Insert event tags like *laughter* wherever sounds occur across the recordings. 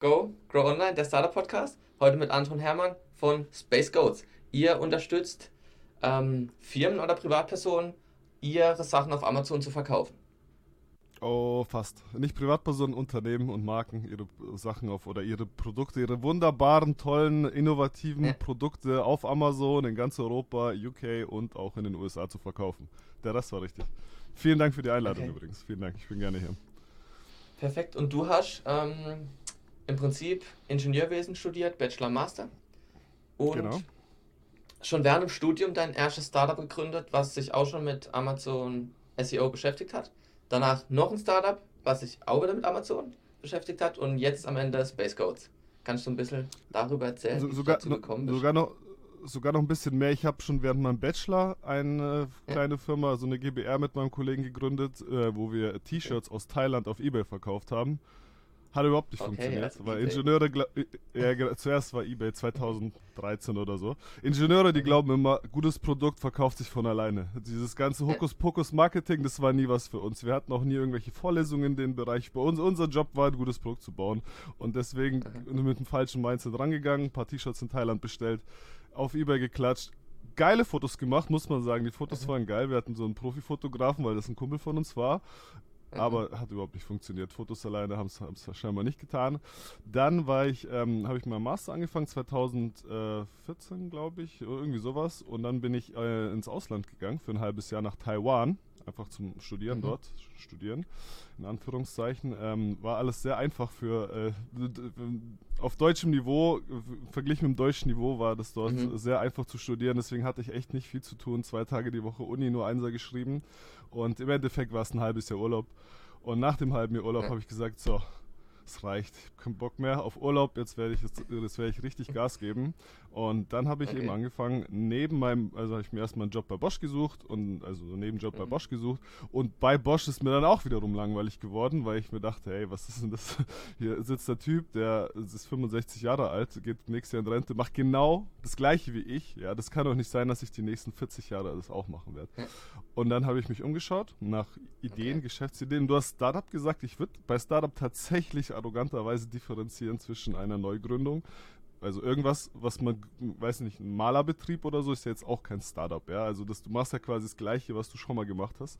Go, Grow Online, der Startup Podcast. Heute mit Anton Hermann von Space Goats. Ihr unterstützt ähm, Firmen oder Privatpersonen, ihre Sachen auf Amazon zu verkaufen. Oh, fast. Nicht Privatpersonen, Unternehmen und Marken ihre Sachen auf oder ihre Produkte, ihre wunderbaren, tollen, innovativen ja. Produkte auf Amazon in ganz Europa, UK und auch in den USA zu verkaufen. Der Rest war richtig. Vielen Dank für die Einladung okay. übrigens. Vielen Dank, ich bin gerne hier. Perfekt. Und du hast ähm, im Prinzip Ingenieurwesen studiert, Bachelor, Master. Und genau. schon während dem Studium dein erstes Startup gegründet, was sich auch schon mit Amazon SEO beschäftigt hat. Danach noch ein Startup, was sich auch wieder mit Amazon beschäftigt hat. Und jetzt am Ende Space Codes. Kannst du ein bisschen darüber erzählen, so, sogar, wie gekommen bist? Sogar noch, sogar noch ein bisschen mehr. Ich habe schon während meinem Bachelor eine kleine ja. Firma, so eine GBR mit meinem Kollegen gegründet, äh, wo wir T-Shirts aus Thailand auf Ebay verkauft haben. Hat überhaupt nicht okay, funktioniert, also weil. Ingenieure, ja, zuerst war eBay 2013 oder so. Ingenieure, die glauben immer, gutes Produkt verkauft sich von alleine. Dieses ganze Hokuspokus-Marketing, das war nie was für uns. Wir hatten auch nie irgendwelche Vorlesungen in dem Bereich. Bei uns, unser Job war, ein gutes Produkt zu bauen. Und deswegen okay. mit dem falschen Mindset rangegangen, ein paar T-Shirts in Thailand bestellt, auf eBay geklatscht, geile Fotos gemacht, muss man sagen. Die Fotos waren geil. Wir hatten so einen Profifotografen, weil das ein Kumpel von uns war. Mhm. Aber hat überhaupt nicht funktioniert. Fotos alleine haben es scheinbar nicht getan. Dann war ich, ähm, habe ich meinen Master angefangen, 2014, glaube ich, irgendwie sowas. Und dann bin ich äh, ins Ausland gegangen für ein halbes Jahr nach Taiwan einfach zum Studieren mhm. dort, studieren, in Anführungszeichen, ähm, war alles sehr einfach für, äh, auf deutschem Niveau, verglichen mit dem deutschen Niveau, war das dort mhm. sehr einfach zu studieren, deswegen hatte ich echt nicht viel zu tun, zwei Tage die Woche Uni, nur Einser geschrieben und im Endeffekt war es ein halbes Jahr Urlaub und nach dem halben Jahr Urlaub ja. habe ich gesagt, so, es reicht, ich habe keinen Bock mehr auf Urlaub, jetzt werde ich, jetzt, jetzt werde ich richtig Gas geben. Und dann habe ich okay. eben angefangen, neben meinem, also habe ich mir erstmal einen Job bei Bosch gesucht und also einen Nebenjob mhm. bei Bosch gesucht. Und bei Bosch ist mir dann auch wiederum langweilig geworden, weil ich mir dachte, hey, was ist denn das? *laughs* Hier sitzt der Typ, der ist 65 Jahre alt, geht nächstes Jahr in Rente, macht genau das gleiche wie ich. Ja, das kann doch nicht sein, dass ich die nächsten 40 Jahre das auch machen werde. Und dann habe ich mich umgeschaut nach Ideen, okay. Geschäftsideen. Du hast Startup gesagt, ich würde bei Startup tatsächlich arroganterweise differenzieren zwischen einer Neugründung, also irgendwas, was man, weiß nicht, ein Malerbetrieb oder so, ist ja jetzt auch kein Startup, ja. Also das, du machst ja quasi das Gleiche, was du schon mal gemacht hast,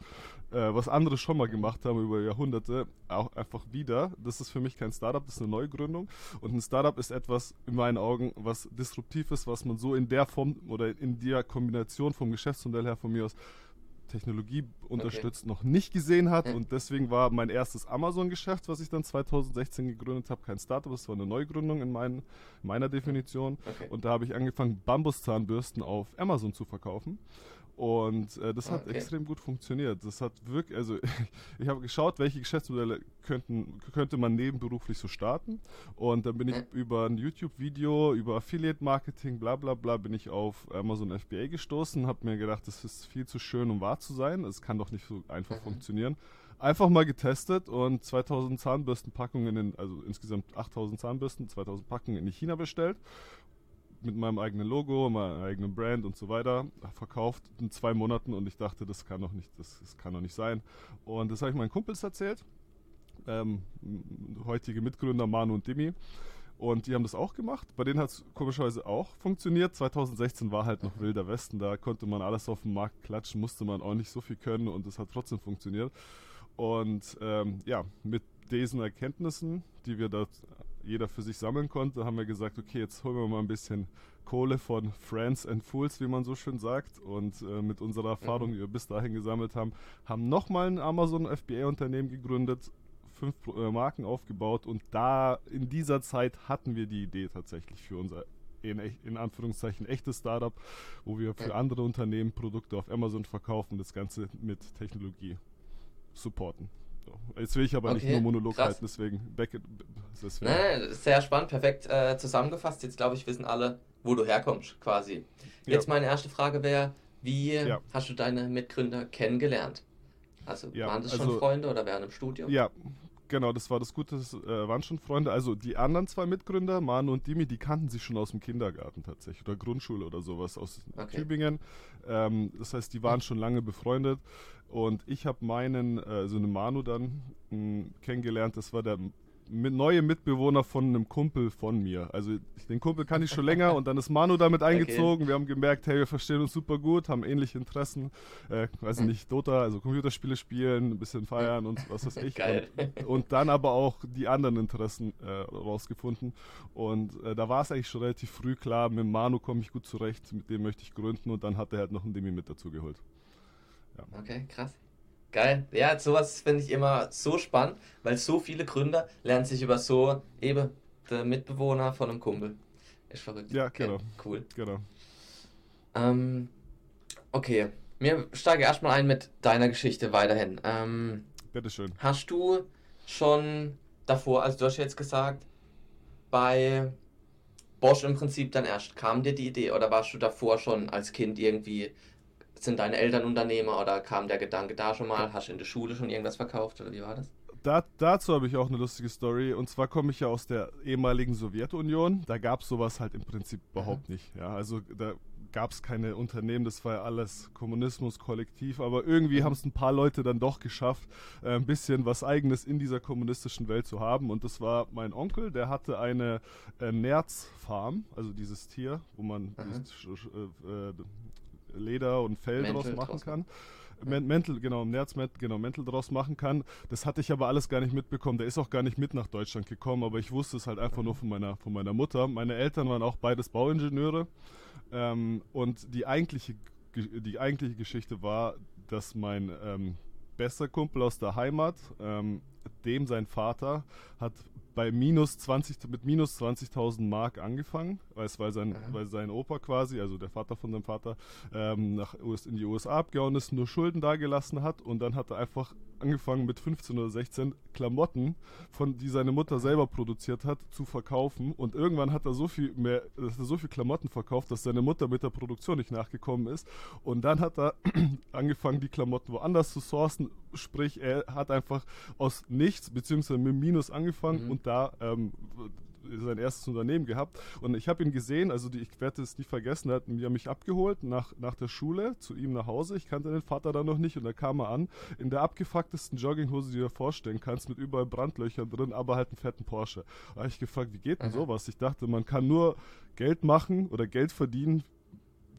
äh, was andere schon mal gemacht haben über Jahrhunderte, auch einfach wieder. Das ist für mich kein Startup, das ist eine Neugründung. Und ein Startup ist etwas, in meinen Augen, was disruptiv ist, was man so in der Form oder in der Kombination vom Geschäftsmodell her von mir aus Technologie unterstützt, okay. noch nicht gesehen hat. Und deswegen war mein erstes Amazon-Geschäft, was ich dann 2016 gegründet habe, kein Startup, das war eine Neugründung in mein, meiner Definition. Okay. Und da habe ich angefangen, Bambuszahnbürsten auf Amazon zu verkaufen. Und äh, das hat okay. extrem gut funktioniert. Das hat wirklich, also *laughs* ich habe geschaut, welche Geschäftsmodelle könnten, könnte man nebenberuflich so starten. Und dann bin ich über ein YouTube-Video, über Affiliate-Marketing, bla bla bla, bin ich auf Amazon FBA gestoßen, habe mir gedacht, das ist viel zu schön, um wahr zu sein. Es kann doch nicht so einfach mhm. funktionieren. Einfach mal getestet und 2000 Zahnbürstenpackungen, in, also insgesamt 8000 Zahnbürsten, 2000 Packungen in China bestellt mit meinem eigenen Logo, meinem eigenen Brand und so weiter verkauft in zwei Monaten und ich dachte, das kann doch nicht, das, das kann doch nicht sein. Und das habe ich meinen Kumpels erzählt, ähm, heutige Mitgründer Manu und Demi. Und die haben das auch gemacht. Bei denen hat es komischerweise auch funktioniert. 2016 war halt noch wilder Westen. Da konnte man alles auf den Markt klatschen, musste man auch nicht so viel können und es hat trotzdem funktioniert. Und ähm, ja, mit diesen Erkenntnissen, die wir dort jeder für sich sammeln konnte, haben wir gesagt, okay, jetzt holen wir mal ein bisschen Kohle von Friends and Fools, wie man so schön sagt. Und äh, mit unserer Erfahrung, mhm. die wir bis dahin gesammelt haben, haben nochmal ein Amazon FBA-Unternehmen gegründet, fünf äh, Marken aufgebaut und da in dieser Zeit hatten wir die Idee tatsächlich für unser in, in, Anführungszeichen echtes Startup, wo wir für andere Unternehmen Produkte auf Amazon verkaufen, das Ganze mit Technologie supporten. So. Jetzt will ich aber okay, nicht nur Monolog krass. halten, deswegen, back, deswegen. Nee, sehr spannend, perfekt äh, zusammengefasst. Jetzt glaube ich, wissen alle, wo du herkommst, quasi. Jetzt ja. meine erste Frage wäre, wie ja. hast du deine Mitgründer kennengelernt? Also ja, waren das schon also, Freunde oder während im Studium? Ja, genau, das war das Gute, das äh, waren schon Freunde. Also die anderen zwei Mitgründer, Manu und Dimi, die kannten sich schon aus dem Kindergarten tatsächlich oder Grundschule oder sowas aus okay. Tübingen. Ähm, das heißt, die waren schon lange befreundet. Und ich habe meinen, äh, so eine Manu dann mh, hm, kennengelernt, das war der mit neue Mitbewohner von einem Kumpel von mir. Also den Kumpel kann ich schon länger und dann ist Manu damit eingezogen. Okay. Wir haben gemerkt, hey, wir verstehen uns super gut, haben ähnliche Interessen. Äh, weiß ich nicht, Dota, also Computerspiele spielen, ein bisschen feiern und was weiß ich. Und, und dann aber auch die anderen Interessen äh, rausgefunden. Und äh, da war es eigentlich schon relativ früh klar, mit Manu komme ich gut zurecht, mit dem möchte ich gründen und dann hat er halt noch ein Demi mit dazu geholt. Okay, krass. Geil. Ja, sowas finde ich immer so spannend, weil so viele Gründer lernen sich über so eben der Mitbewohner von einem Kumpel. Ist verrückt. Ja, genau. Okay, cool. Genau. Ähm, okay. Wir steigen erstmal ein mit deiner Geschichte weiterhin. Ähm, Bitteschön. Hast du schon davor, also du hast jetzt gesagt, bei Bosch im Prinzip dann erst kam dir die Idee oder warst du davor schon als Kind irgendwie sind deine Eltern Unternehmer oder kam der Gedanke da schon mal? Hast du in der Schule schon irgendwas verkauft oder wie war das? Da, dazu habe ich auch eine lustige Story. Und zwar komme ich ja aus der ehemaligen Sowjetunion. Da gab es sowas halt im Prinzip überhaupt mhm. nicht. Ja, also da gab es keine Unternehmen, das war ja alles Kommunismus, Kollektiv. Aber irgendwie mhm. haben es ein paar Leute dann doch geschafft, äh, ein bisschen was Eigenes in dieser kommunistischen Welt zu haben. Und das war mein Onkel, der hatte eine äh, Nerzfarm, also dieses Tier, wo man mhm. äh, äh Leder und Fell Mäntel draus machen draus. kann. Ja. Mäntel, genau, Nerz, genau, Mäntel draus machen kann. Das hatte ich aber alles gar nicht mitbekommen. Der ist auch gar nicht mit nach Deutschland gekommen, aber ich wusste es halt einfach nur von meiner, von meiner Mutter. Meine Eltern waren auch beides Bauingenieure. Ähm, und die eigentliche, die eigentliche Geschichte war, dass mein ähm, bester Kumpel aus der Heimat, ähm, dem sein Vater, hat bei minus 20, mit minus 20.000 Mark angefangen, weil, sein, weil sein Opa quasi, also der Vater von seinem Vater, ähm, nach, in die USA abgehauen ist, nur Schulden dagelassen hat und dann hat er einfach angefangen mit 15 oder 16 Klamotten, von die seine Mutter selber produziert hat, zu verkaufen. Und irgendwann hat er so viel mehr, hat er so viel Klamotten verkauft, dass seine Mutter mit der Produktion nicht nachgekommen ist. Und dann hat er *clears throat* angefangen, die Klamotten woanders zu sourcen. Sprich, er hat einfach aus nichts beziehungsweise mit Minus angefangen mhm. und da ähm, sein erstes Unternehmen gehabt. Und ich habe ihn gesehen, also die, ich werde es nie vergessen, er hat mich abgeholt nach, nach der Schule zu ihm nach Hause. Ich kannte den Vater da noch nicht und da kam er an in der abgefucktesten Jogginghose, die du dir vorstellen kannst, mit überall Brandlöchern drin, aber halt einen fetten Porsche. Da habe ich gefragt, wie geht denn sowas? Ich dachte, man kann nur Geld machen oder Geld verdienen,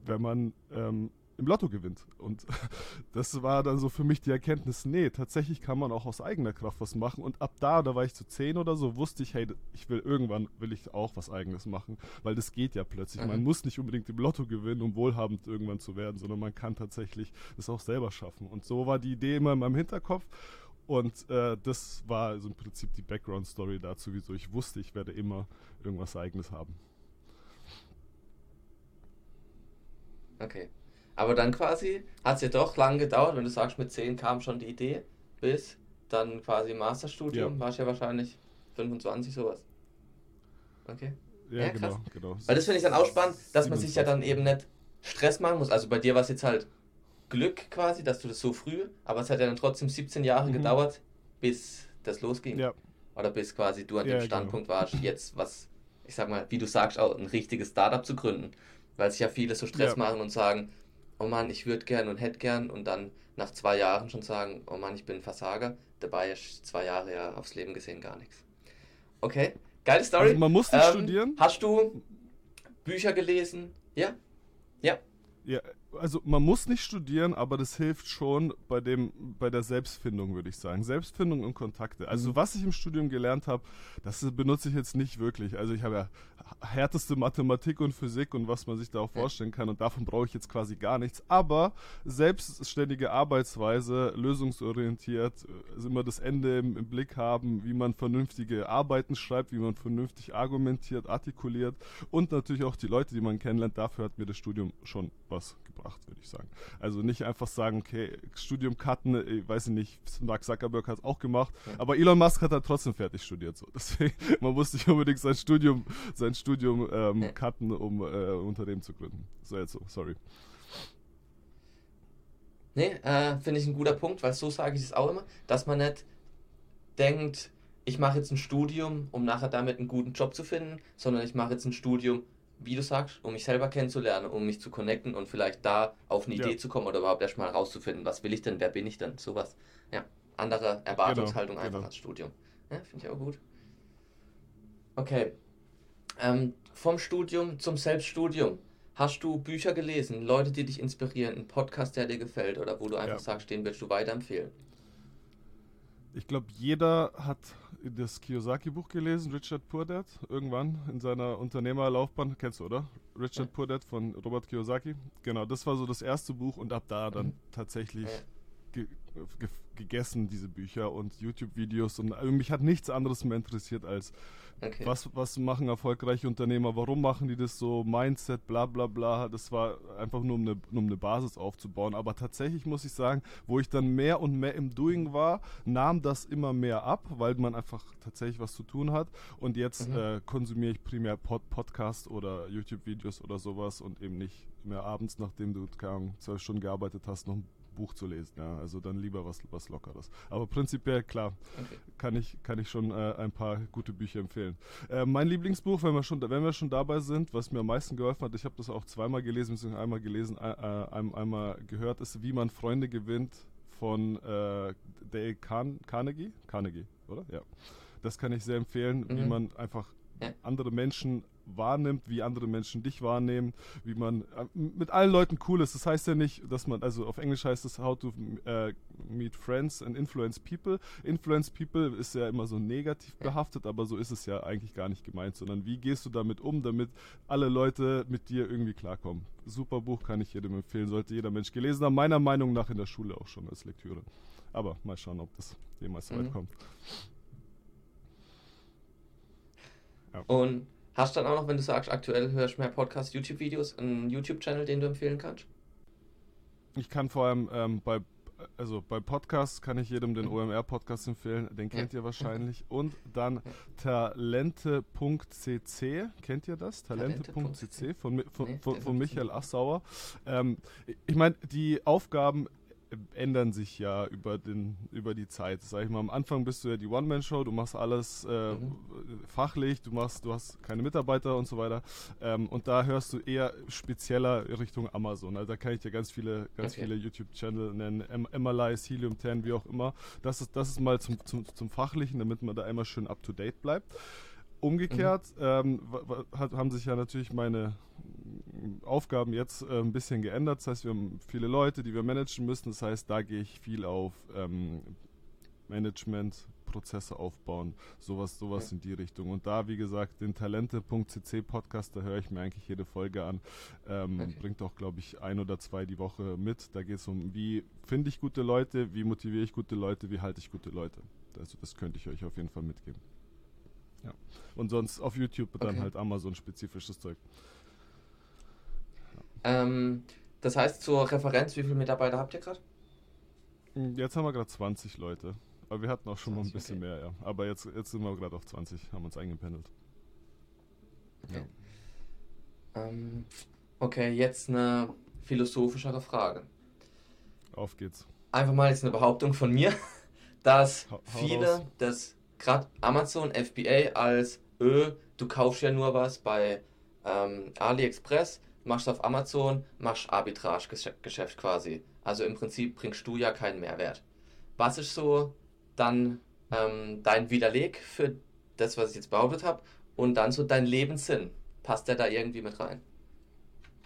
wenn man ähm, im Lotto gewinnt. Und *laughs* das war dann so für mich die Erkenntnis, nee, tatsächlich kann man auch aus eigener Kraft was machen. Und ab da, da war ich zu zehn oder so, wusste ich, hey, ich will irgendwann, will ich auch was eigenes machen. Weil das geht ja plötzlich. Mhm. Man muss nicht unbedingt im Lotto gewinnen, um wohlhabend irgendwann zu werden, sondern man kann tatsächlich das auch selber schaffen. Und so war die Idee immer in meinem Hinterkopf. Und äh, das war also im Prinzip die Background-Story dazu, wieso ich wusste, ich werde immer irgendwas Eigenes haben. Okay. Aber dann quasi hat es ja doch lang gedauert, wenn du sagst, mit 10 kam schon die Idee, bis dann quasi Masterstudium, ja. warst ja wahrscheinlich 25 sowas. Okay. Ja, ja genau, genau. Weil das finde ich dann auch spannend, dass man sich ja dann eben nicht Stress machen muss. Also bei dir war es jetzt halt Glück quasi, dass du das so früh, aber es hat ja dann trotzdem 17 Jahre mhm. gedauert, bis das losging. Ja. Oder bis quasi du an dem genau. Standpunkt genau. warst, jetzt was, ich sag mal, wie du sagst, auch ein richtiges Startup zu gründen. Weil sich ja viele so Stress machen und sagen, oh Mann, ich würde gern und hätte gern und dann nach zwei Jahren schon sagen, oh Mann, ich bin ein Versager. Dabei ist zwei Jahre ja aufs Leben gesehen gar nichts. Okay, geile Story. Also man muss nicht ähm, studieren. Hast du Bücher gelesen? Ja? Ja. Ja, also man muss nicht studieren, aber das hilft schon bei dem, bei der Selbstfindung, würde ich sagen. Selbstfindung und Kontakte. Also mhm. was ich im Studium gelernt habe, das benutze ich jetzt nicht wirklich. Also ich habe ja härteste Mathematik und Physik und was man sich da auch vorstellen kann und davon brauche ich jetzt quasi gar nichts. Aber selbstständige Arbeitsweise, lösungsorientiert, also immer das Ende im, im Blick haben, wie man vernünftige Arbeiten schreibt, wie man vernünftig argumentiert, artikuliert und natürlich auch die Leute, die man kennenlernt. Dafür hat mir das Studium schon was gebracht, würde ich sagen. Also nicht einfach sagen, okay, Studium cutten, ich weiß nicht, Mark Zuckerberg hat es auch gemacht, ja. aber Elon Musk hat halt trotzdem fertig studiert. So. *laughs* Deswegen, man muss nicht unbedingt sein Studium, sein Studium ähm, ja. cutten, um äh, Unternehmen zu gründen. So jetzt so, sorry. Nee, äh, finde ich ein guter Punkt, weil so sage ich es auch immer, dass man nicht denkt, ich mache jetzt ein Studium, um nachher damit einen guten Job zu finden, sondern ich mache jetzt ein Studium, wie du sagst, um mich selber kennenzulernen, um mich zu connecten und vielleicht da auf eine ja. Idee zu kommen oder überhaupt erstmal rauszufinden, was will ich denn, wer bin ich denn, sowas. Ja, andere Erwartungshaltung genau, einfach genau. als Studium. Ja, finde ich auch gut. Okay. Ähm, vom Studium zum Selbststudium. Hast du Bücher gelesen, Leute, die dich inspirieren, einen Podcast, der dir gefällt oder wo du einfach ja. sagst, den willst du weiterempfehlen? Ich glaube, jeder hat das Kiyosaki-Buch gelesen, Richard Purdett, irgendwann in seiner Unternehmerlaufbahn. Kennst du, oder? Richard ja. Purdett von Robert Kiyosaki. Genau, das war so das erste Buch und ab da dann mhm. tatsächlich ge gegessen, diese Bücher und YouTube-Videos. Und mich hat nichts anderes mehr interessiert als Okay. Was, was machen erfolgreiche Unternehmer? Warum machen die das so? Mindset, bla bla bla. Das war einfach nur, um eine, um eine Basis aufzubauen. Aber tatsächlich muss ich sagen, wo ich dann mehr und mehr im Doing war, nahm das immer mehr ab, weil man einfach tatsächlich was zu tun hat. Und jetzt mhm. äh, konsumiere ich primär Pod Podcasts oder YouTube-Videos oder sowas und eben nicht mehr abends, nachdem du zwölf Stunden gearbeitet hast, noch ein Buch zu lesen. Ja, also dann lieber was, was Lockeres. Aber prinzipiell, klar, okay. kann, ich, kann ich schon äh, ein paar gute Bücher empfehlen. Äh, mein Lieblingsbuch, wenn wir, schon, wenn wir schon dabei sind, was mir am meisten geholfen hat, ich habe das auch zweimal gelesen, beziehungsweise einmal gelesen, äh, ein, einmal gehört, ist Wie man Freunde gewinnt von äh, Dale Carn Carnegie. Carnegie, oder? Ja. Das kann ich sehr empfehlen, mhm. wie man einfach andere Menschen wahrnimmt, wie andere Menschen dich wahrnehmen, wie man äh, mit allen Leuten cool ist. Das heißt ja nicht, dass man, also auf Englisch heißt es How to äh, Meet Friends and Influence People. Influence People ist ja immer so negativ behaftet, aber so ist es ja eigentlich gar nicht gemeint, sondern wie gehst du damit um, damit alle Leute mit dir irgendwie klarkommen. Super Buch kann ich jedem empfehlen, sollte jeder Mensch gelesen haben, meiner Meinung nach in der Schule auch schon als Lektüre. Aber mal schauen, ob das jemals so weit mhm. kommt. Ja. Und Hast du dann auch noch, wenn du sagst, aktuell hörst du mehr Podcasts, YouTube-Videos, einen YouTube-Channel, den du empfehlen kannst? Ich kann vor allem ähm, bei also bei Podcasts kann ich jedem den. OMR-Podcast empfehlen, den kennt ihr wahrscheinlich. *laughs* Und dann talente.cc, kennt ihr das? Talente.cc von, von, von, von Michael Assauer. Ähm, ich meine, die Aufgaben ändern sich ja über, den, über die Zeit. Sag ich mal, am Anfang bist du ja die One-Man-Show, du machst alles äh, mhm. fachlich, du machst, du hast keine Mitarbeiter und so weiter. Ähm, und da hörst du eher spezieller Richtung Amazon. Also da kann ich dir ganz viele, ganz okay. viele YouTube-Channel nennen, Emalize, Helium 10, wie auch immer. Das ist, das ist mal zum, zum, zum Fachlichen, damit man da immer schön up to date bleibt. Umgekehrt mhm. ähm, haben sich ja natürlich meine Aufgaben jetzt äh, ein bisschen geändert. Das heißt, wir haben viele Leute, die wir managen müssen. Das heißt, da gehe ich viel auf ähm, Management, Prozesse aufbauen, sowas, sowas okay. in die Richtung. Und da, wie gesagt, den Talente.cc Podcast, da höre ich mir eigentlich jede Folge an. Ähm, okay. Bringt auch, glaube ich, ein oder zwei die Woche mit. Da geht es um, wie finde ich gute Leute, wie motiviere ich gute Leute, wie halte ich gute Leute. Also das könnte ich euch auf jeden Fall mitgeben. Ja. Und sonst auf YouTube dann okay. halt Amazon-spezifisches Zeug. Ähm, das heißt, zur Referenz, wie viele Mitarbeiter habt ihr gerade? Hm, jetzt haben wir gerade 20 Leute. Aber wir hatten auch schon 20, mal ein bisschen okay. mehr, ja. Aber jetzt, jetzt sind wir gerade auf 20, haben uns eingependelt. Okay. Ja. Ähm, okay, jetzt eine philosophischere Frage. Auf geht's. Einfach mal jetzt eine Behauptung von mir, *laughs* dass ha viele das gerade Amazon FBA als Ö, du kaufst ja nur was bei ähm, AliExpress, machst auf Amazon, machst Arbitrage-Geschäft quasi. Also im Prinzip bringst du ja keinen Mehrwert. Was ist so dann ähm, dein Widerleg für das, was ich jetzt behauptet habe und dann so dein Lebenssinn? Passt der da irgendwie mit rein?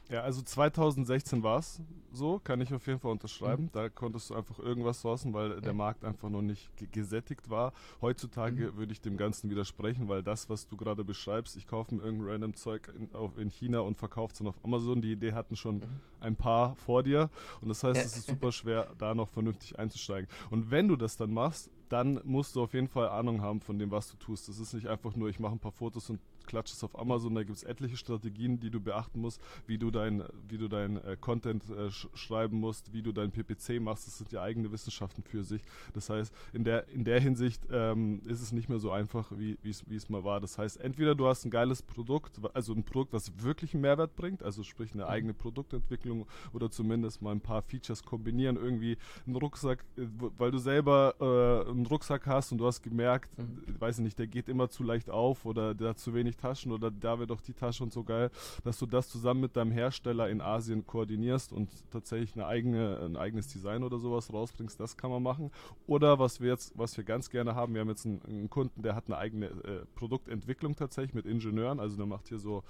Ja, also 2016 war es so, kann ich auf jeden Fall unterschreiben. Mhm. Da konntest du einfach irgendwas sourcen, weil der Markt einfach noch nicht gesättigt war. Heutzutage mhm. würde ich dem Ganzen widersprechen, weil das, was du gerade beschreibst, ich kaufe mir irgendein random Zeug in, auf, in China und verkaufe es dann auf Amazon. Die Idee hatten schon mhm. ein paar vor dir und das heißt, es ist super schwer, da noch vernünftig einzusteigen. Und wenn du das dann machst, dann musst du auf jeden Fall Ahnung haben von dem, was du tust. Das ist nicht einfach nur, ich mache ein paar Fotos und klatsche es auf Amazon. Da gibt es etliche Strategien, die du beachten musst, wie du dein, wie du dein äh, Content äh, sch schreiben musst, wie du dein PPC machst. Das sind ja eigene Wissenschaften für sich. Das heißt, in der, in der Hinsicht ähm, ist es nicht mehr so einfach, wie es mal war. Das heißt, entweder du hast ein geiles Produkt, also ein Produkt, was wirklich einen Mehrwert bringt, also sprich eine mhm. eigene Produktentwicklung oder zumindest mal ein paar Features kombinieren, irgendwie einen Rucksack, äh, weil du selber äh, einen Rucksack hast und du hast gemerkt, mhm. weiß ich nicht, der geht immer zu leicht auf oder der hat zu wenig Taschen oder da wird doch die Tasche und so geil, dass du das zusammen mit deinem Hersteller in Asien koordinierst und tatsächlich eine eigene, ein eigenes Design oder sowas rausbringst, das kann man machen. Oder was wir jetzt, was wir ganz gerne haben, wir haben jetzt einen, einen Kunden, der hat eine eigene äh, Produktentwicklung tatsächlich mit Ingenieuren, also der macht hier so,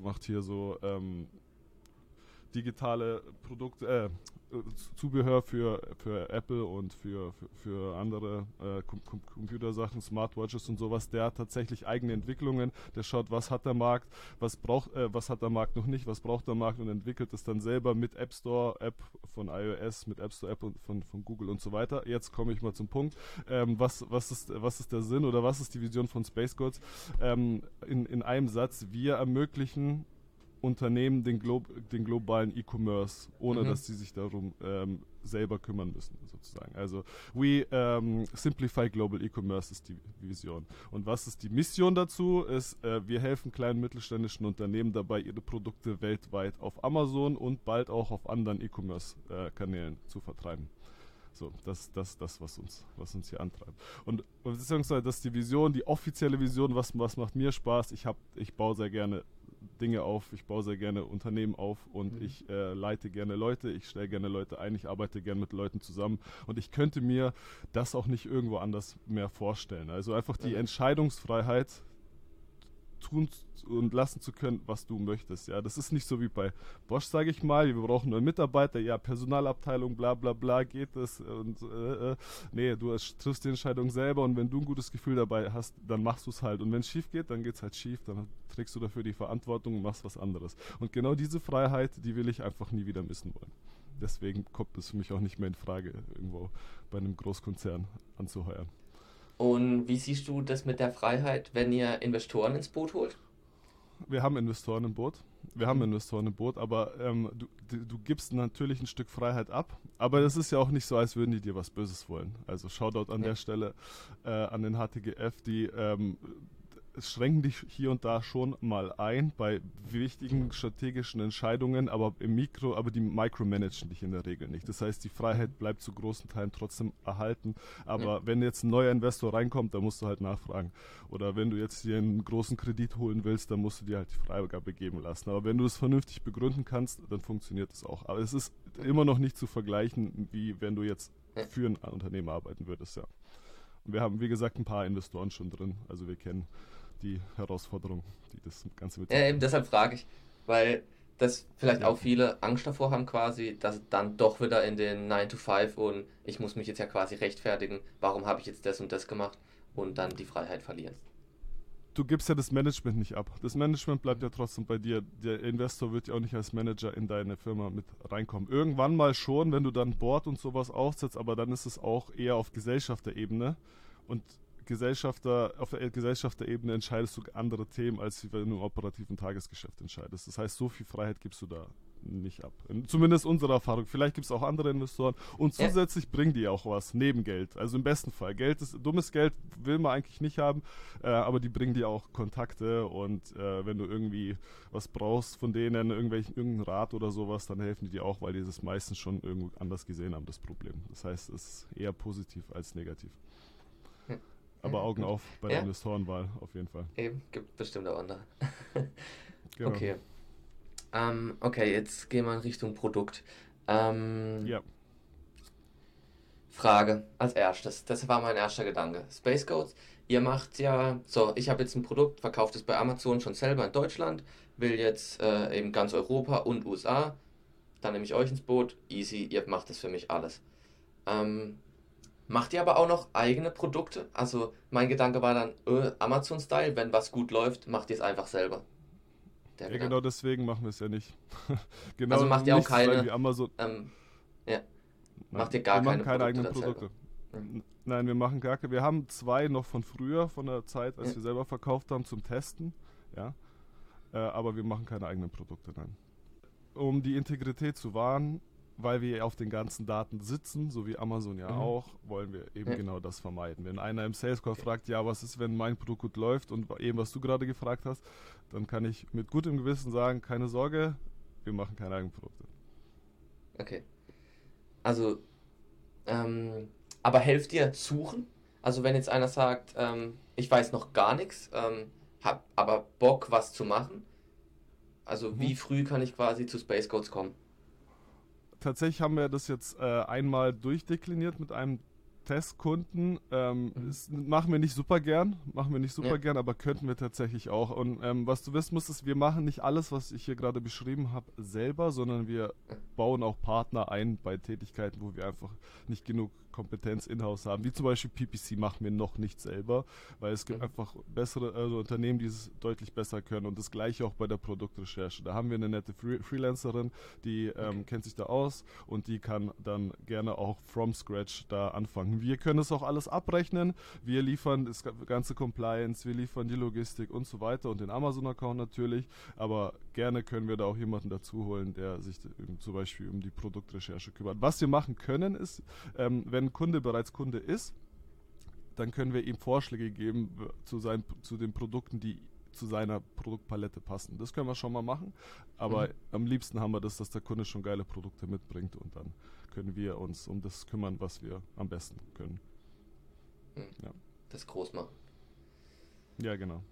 macht hier so ähm, digitale Produkte, äh, Zubehör für, für Apple und für, für, für andere äh, Com Com Computersachen, Smartwatches und sowas, der hat tatsächlich eigene Entwicklungen, der schaut, was hat der Markt, was braucht, äh, was hat der Markt noch nicht, was braucht der Markt und entwickelt es dann selber mit App Store, App von iOS, mit App Store App von, von Google und so weiter. Jetzt komme ich mal zum Punkt. Ähm, was, was, ist, was ist der Sinn oder was ist die Vision von Space Gods? Ähm, in, in einem Satz, wir ermöglichen Unternehmen den, Glo den globalen E-Commerce, ohne mhm. dass sie sich darum ähm, selber kümmern müssen, sozusagen. Also, we ähm, simplify global E-Commerce ist die Vision. Und was ist die Mission dazu? Ist, äh, wir helfen kleinen mittelständischen Unternehmen dabei, ihre Produkte weltweit auf Amazon und bald auch auf anderen E-Commerce-Kanälen äh, zu vertreiben. So, das das, das was, uns, was uns hier antreibt. Und beziehungsweise das ist die Vision, die offizielle Vision, was, was macht mir Spaß. Ich, hab, ich baue sehr gerne Dinge auf, ich baue sehr gerne Unternehmen auf und mhm. ich äh, leite gerne Leute, ich stelle gerne Leute ein, ich arbeite gerne mit Leuten zusammen und ich könnte mir das auch nicht irgendwo anders mehr vorstellen. Also einfach die mhm. Entscheidungsfreiheit tun und lassen zu können, was du möchtest. Ja, das ist nicht so wie bei Bosch, sage ich mal. Wir brauchen neue Mitarbeiter, ja, Personalabteilung, bla bla bla, geht es. Und äh, äh, nee, du triffst die Entscheidung selber und wenn du ein gutes Gefühl dabei hast, dann machst du es halt. Und wenn es schief geht, dann geht es halt schief, dann trägst du dafür die Verantwortung und machst was anderes. Und genau diese Freiheit, die will ich einfach nie wieder missen wollen. Deswegen kommt es für mich auch nicht mehr in Frage, irgendwo bei einem Großkonzern anzuheuern. Und wie siehst du das mit der Freiheit, wenn ihr Investoren ins Boot holt? Wir haben Investoren im Boot. Wir haben mhm. Investoren im Boot, aber ähm, du, du, du, gibst natürlich ein Stück Freiheit ab. Aber es ist ja auch nicht so, als würden die dir was Böses wollen. Also Shoutout an ja. der Stelle äh, an den HTGF, die ähm, schränken dich hier und da schon mal ein bei wichtigen strategischen Entscheidungen, aber im Mikro, aber die micromanagen dich in der Regel nicht. Das heißt, die Freiheit bleibt zu großen Teilen trotzdem erhalten. Aber ja. wenn jetzt ein neuer Investor reinkommt, dann musst du halt nachfragen. Oder wenn du jetzt dir einen großen Kredit holen willst, dann musst du dir halt die Freigabe geben lassen. Aber wenn du es vernünftig begründen kannst, dann funktioniert es auch. Aber es ist immer noch nicht zu vergleichen, wie wenn du jetzt für ein Unternehmen arbeiten würdest, ja. Und wir haben, wie gesagt, ein paar Investoren schon drin. Also wir kennen die Herausforderung, die das Ganze mit. Ja, eben deshalb frage ich, weil das vielleicht ja. auch viele Angst davor haben, quasi, dass dann doch wieder in den 9 to 5 und ich muss mich jetzt ja quasi rechtfertigen, warum habe ich jetzt das und das gemacht und dann die Freiheit verlieren. Du gibst ja das Management nicht ab. Das Management bleibt ja trotzdem bei dir. Der Investor wird ja auch nicht als Manager in deine Firma mit reinkommen. Irgendwann mal schon, wenn du dann Board und sowas aufsetzt, aber dann ist es auch eher auf Gesellschafterebene. Und Gesellschafter, auf der Gesellschafterebene entscheidest du andere Themen, als wenn du im operativen Tagesgeschäft entscheidest. Das heißt, so viel Freiheit gibst du da nicht ab. Zumindest unsere Erfahrung. Vielleicht gibt es auch andere Investoren. Und zusätzlich ja. bringen die auch was, neben Geld. Also im besten Fall. Geld ist, dummes Geld will man eigentlich nicht haben, äh, aber die bringen dir auch Kontakte und äh, wenn du irgendwie was brauchst von denen, irgendwelchen, irgendeinen Rat oder sowas, dann helfen die dir auch, weil die das meistens schon irgendwo anders gesehen haben, das Problem. Das heißt, es ist eher positiv als negativ. Aber Augen auf bei der Investorenwahl auf jeden Fall. Eben, gibt bestimmt auch andere. *laughs* genau. Okay. Ähm, okay, jetzt gehen wir in Richtung Produkt. Ähm, ja. Frage als erstes. Das war mein erster Gedanke. Space Codes, ihr macht ja, so, ich habe jetzt ein Produkt, verkauft es bei Amazon schon selber in Deutschland, will jetzt äh, eben ganz Europa und USA. Dann nehme ich euch ins Boot. Easy, ihr macht das für mich alles. Ähm, Macht ihr aber auch noch eigene Produkte? Also mein Gedanke war dann, äh, Amazon-Style, wenn was gut läuft, macht ihr es einfach selber. Der ja, genau deswegen machen wir es ja nicht. *laughs* genau also macht ihr auch keine. Amazon. Ähm, ja. Macht ihr gar wir keine, keine eigenen Produkte. Mhm. Nein, wir machen gar keine. Wir haben zwei noch von früher, von der Zeit, als ja. wir selber verkauft haben, zum Testen. Ja. Äh, aber wir machen keine eigenen Produkte, nein. Um die Integrität zu wahren, weil wir auf den ganzen Daten sitzen, so wie Amazon ja mhm. auch, wollen wir eben ja. genau das vermeiden. Wenn einer im Sales Call fragt, ja, was ist, wenn mein Produkt gut läuft und eben was du gerade gefragt hast, dann kann ich mit gutem Gewissen sagen, keine Sorge, wir machen keine eigenen Produkte. Okay. Also, ähm, aber helft dir suchen? Also wenn jetzt einer sagt, ähm, ich weiß noch gar nichts, ähm, hab aber Bock, was zu machen. Also mhm. wie früh kann ich quasi zu Space Codes kommen? Tatsächlich haben wir das jetzt äh, einmal durchdekliniert mit einem Testkunden. Ähm, mhm. machen wir nicht super gern, machen wir nicht super ja. gern, aber könnten wir tatsächlich auch. Und ähm, was du wissen musst, ist, wir machen nicht alles, was ich hier gerade beschrieben habe, selber, sondern wir bauen auch Partner ein bei Tätigkeiten, wo wir einfach nicht genug Kompetenz in-house haben. Wie zum Beispiel PPC machen wir noch nicht selber, weil es gibt einfach bessere also Unternehmen, die es deutlich besser können. Und das gleiche auch bei der Produktrecherche. Da haben wir eine nette Free Freelancerin, die ähm, kennt sich da aus und die kann dann gerne auch from scratch da anfangen. Wir können es auch alles abrechnen. Wir liefern das ganze Compliance, wir liefern die Logistik und so weiter und den Amazon-Account natürlich. Aber gerne können wir da auch jemanden dazu holen, der sich zum Beispiel um die Produktrecherche kümmert. Was wir machen können, ist, ähm, wenn ein Kunde bereits Kunde ist, dann können wir ihm Vorschläge geben zu, seinen, zu den Produkten, die zu seiner Produktpalette passen. Das können wir schon mal machen, aber mhm. am liebsten haben wir das, dass der Kunde schon geile Produkte mitbringt und dann können wir uns um das kümmern, was wir am besten können. Mhm. Ja. Das groß machen. Ja, genau.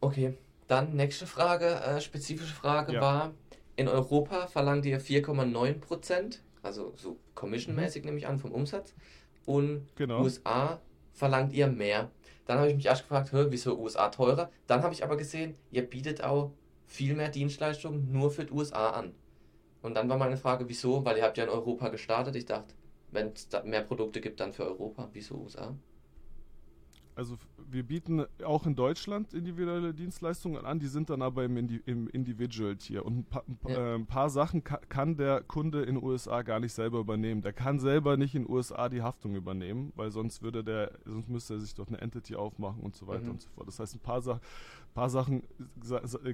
Okay, dann nächste Frage, äh, spezifische Frage ja. war, in Europa verlangt ihr 4,9 Prozent also so commissionmäßig mhm. nehme ich an vom Umsatz. Und genau. USA verlangt ihr mehr. Dann habe ich mich erst gefragt, wieso USA teurer? Dann habe ich aber gesehen, ihr bietet auch viel mehr Dienstleistungen nur für die USA an. Und dann war meine Frage, wieso? Weil ihr habt ja in Europa gestartet. Ich dachte, wenn es mehr Produkte gibt, dann für Europa. Wieso USA? Also wir bieten auch in Deutschland individuelle Dienstleistungen an, die sind dann aber im, Indi im Individual-Tier. Und ein paar, ja. äh, ein paar Sachen ka kann der Kunde in den USA gar nicht selber übernehmen. Der kann selber nicht in den USA die Haftung übernehmen, weil sonst würde der, sonst müsste er sich doch eine Entity aufmachen und so weiter mhm. und so fort. Das heißt, ein paar Sachen, paar Sachen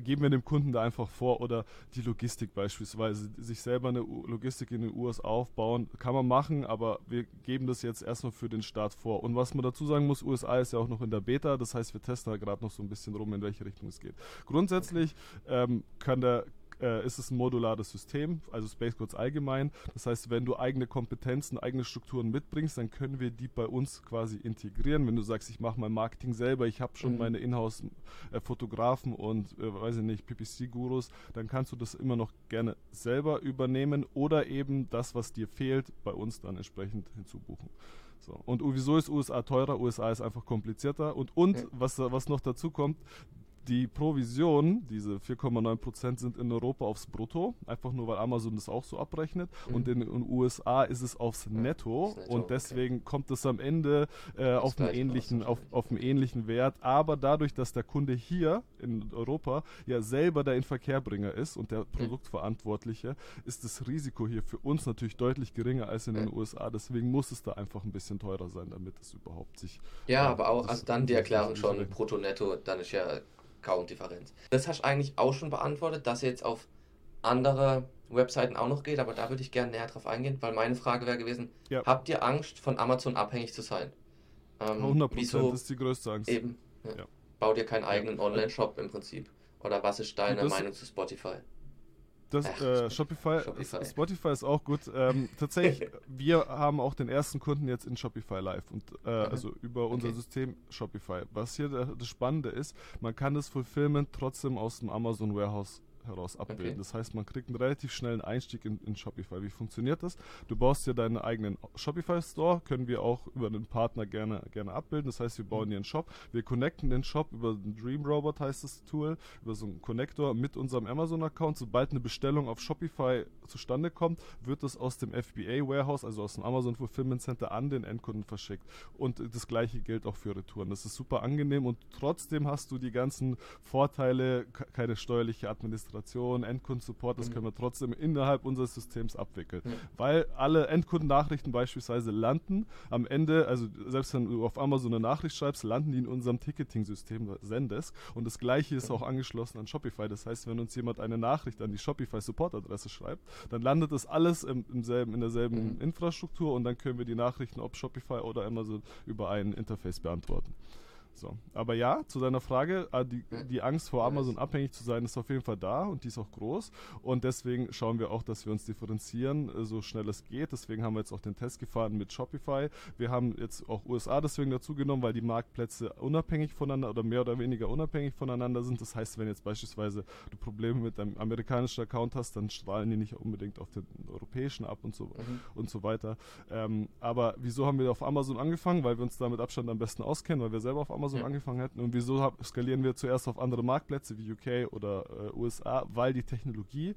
geben wir dem Kunden da einfach vor oder die Logistik beispielsweise, sich selber eine Logistik in den USA aufbauen, kann man machen, aber wir geben das jetzt erstmal für den Start vor. Und was man dazu sagen muss, USA ist ja auch noch in der Beta, das heißt, wir testen da gerade noch so ein bisschen rum, in welche Richtung es geht. Grundsätzlich ähm, kann der äh, ist es ein modulares System, also Space Codes allgemein. Das heißt, wenn du eigene Kompetenzen, eigene Strukturen mitbringst, dann können wir die bei uns quasi integrieren. Wenn du sagst, ich mache mein Marketing selber, ich habe schon mhm. meine Inhouse-Fotografen und, äh, weiß ich nicht, PPC-Gurus, dann kannst du das immer noch gerne selber übernehmen oder eben das, was dir fehlt, bei uns dann entsprechend hinzubuchen. So. Und wieso ist USA teurer? USA ist einfach komplizierter. Und, und ja. was, was noch dazu kommt, die Provision, diese 4,9% sind in Europa aufs Brutto, einfach nur weil Amazon das auch so abrechnet. Mhm. Und in den USA ist es aufs Netto, Netto und deswegen okay. kommt es am Ende äh, auf, einen ähnlichen, auf, auf einen ähnlichen Wert. Aber dadurch, dass der Kunde hier in Europa ja selber der Inverkehrbringer ist und der Produktverantwortliche, ist das Risiko hier für uns natürlich deutlich geringer als in den USA. Deswegen muss es da einfach ein bisschen teurer sein, damit es überhaupt sich. Ja, äh, aber auch also dann die Erklärung schon Brutto-Netto, dann ist ja kaum Differenz. Das hast du eigentlich auch schon beantwortet, dass ihr jetzt auf andere Webseiten auch noch geht, aber da würde ich gerne näher drauf eingehen, weil meine Frage wäre gewesen, ja. habt ihr Angst, von Amazon abhängig zu sein? Ähm, 100% wieso ist die größte Angst. Eben. Ja. Ja. Baut ihr keinen eigenen Online-Shop im Prinzip? Oder was ist deine Meinung zu Spotify? Das, Ach, äh, Shopify, Shopify, Spotify ist auch gut. Ähm, *laughs* tatsächlich, wir haben auch den ersten Kunden jetzt in Shopify Live und äh, mhm. also über unser okay. System Shopify. Was hier das Spannende ist, man kann das Fulfillment trotzdem aus dem Amazon Warehouse heraus abbilden. Okay. Das heißt, man kriegt einen relativ schnellen Einstieg in, in, Shopify. Wie funktioniert das? Du baust dir deinen eigenen Shopify Store, können wir auch über einen Partner gerne, gerne abbilden. Das heißt, wir bauen mhm. dir einen Shop, wir connecten den Shop über den Dream Robot heißt das Tool, über so einen Connector mit unserem Amazon Account. Sobald eine Bestellung auf Shopify zustande kommt, wird das aus dem FBA Warehouse, also aus dem Amazon Fulfillment Center an den Endkunden verschickt. Und das gleiche gilt auch für Retouren. Das ist super angenehm und trotzdem hast du die ganzen Vorteile, keine steuerliche Administration Administration, Endkundensupport, das mhm. können wir trotzdem innerhalb unseres Systems abwickeln. Weil alle Endkundennachrichten beispielsweise landen am Ende, also selbst wenn du auf Amazon eine Nachricht schreibst, landen die in unserem Ticketing-System Zendesk und das gleiche ist auch angeschlossen an Shopify. Das heißt, wenn uns jemand eine Nachricht an die Shopify Support-Adresse schreibt, dann landet das alles im, im selben, in derselben mhm. Infrastruktur und dann können wir die Nachrichten, ob Shopify oder Amazon, über ein Interface beantworten. So. Aber ja, zu deiner Frage, äh, die, die Angst vor Amazon abhängig zu sein, ist auf jeden Fall da und die ist auch groß. Und deswegen schauen wir auch, dass wir uns differenzieren, äh, so schnell es geht. Deswegen haben wir jetzt auch den Test gefahren mit Shopify. Wir haben jetzt auch USA deswegen dazu genommen, weil die Marktplätze unabhängig voneinander oder mehr oder weniger unabhängig voneinander sind. Das heißt, wenn jetzt beispielsweise du Probleme mit deinem amerikanischen Account hast, dann strahlen die nicht unbedingt auf den europäischen ab und so, mhm. und so weiter. Ähm, aber wieso haben wir auf Amazon angefangen? Weil wir uns da mit Abstand am besten auskennen, weil wir selber auf Amazon Amazon ja. angefangen hätten. Und wieso hab, skalieren wir zuerst auf andere Marktplätze wie UK oder äh, USA? Weil die Technologie,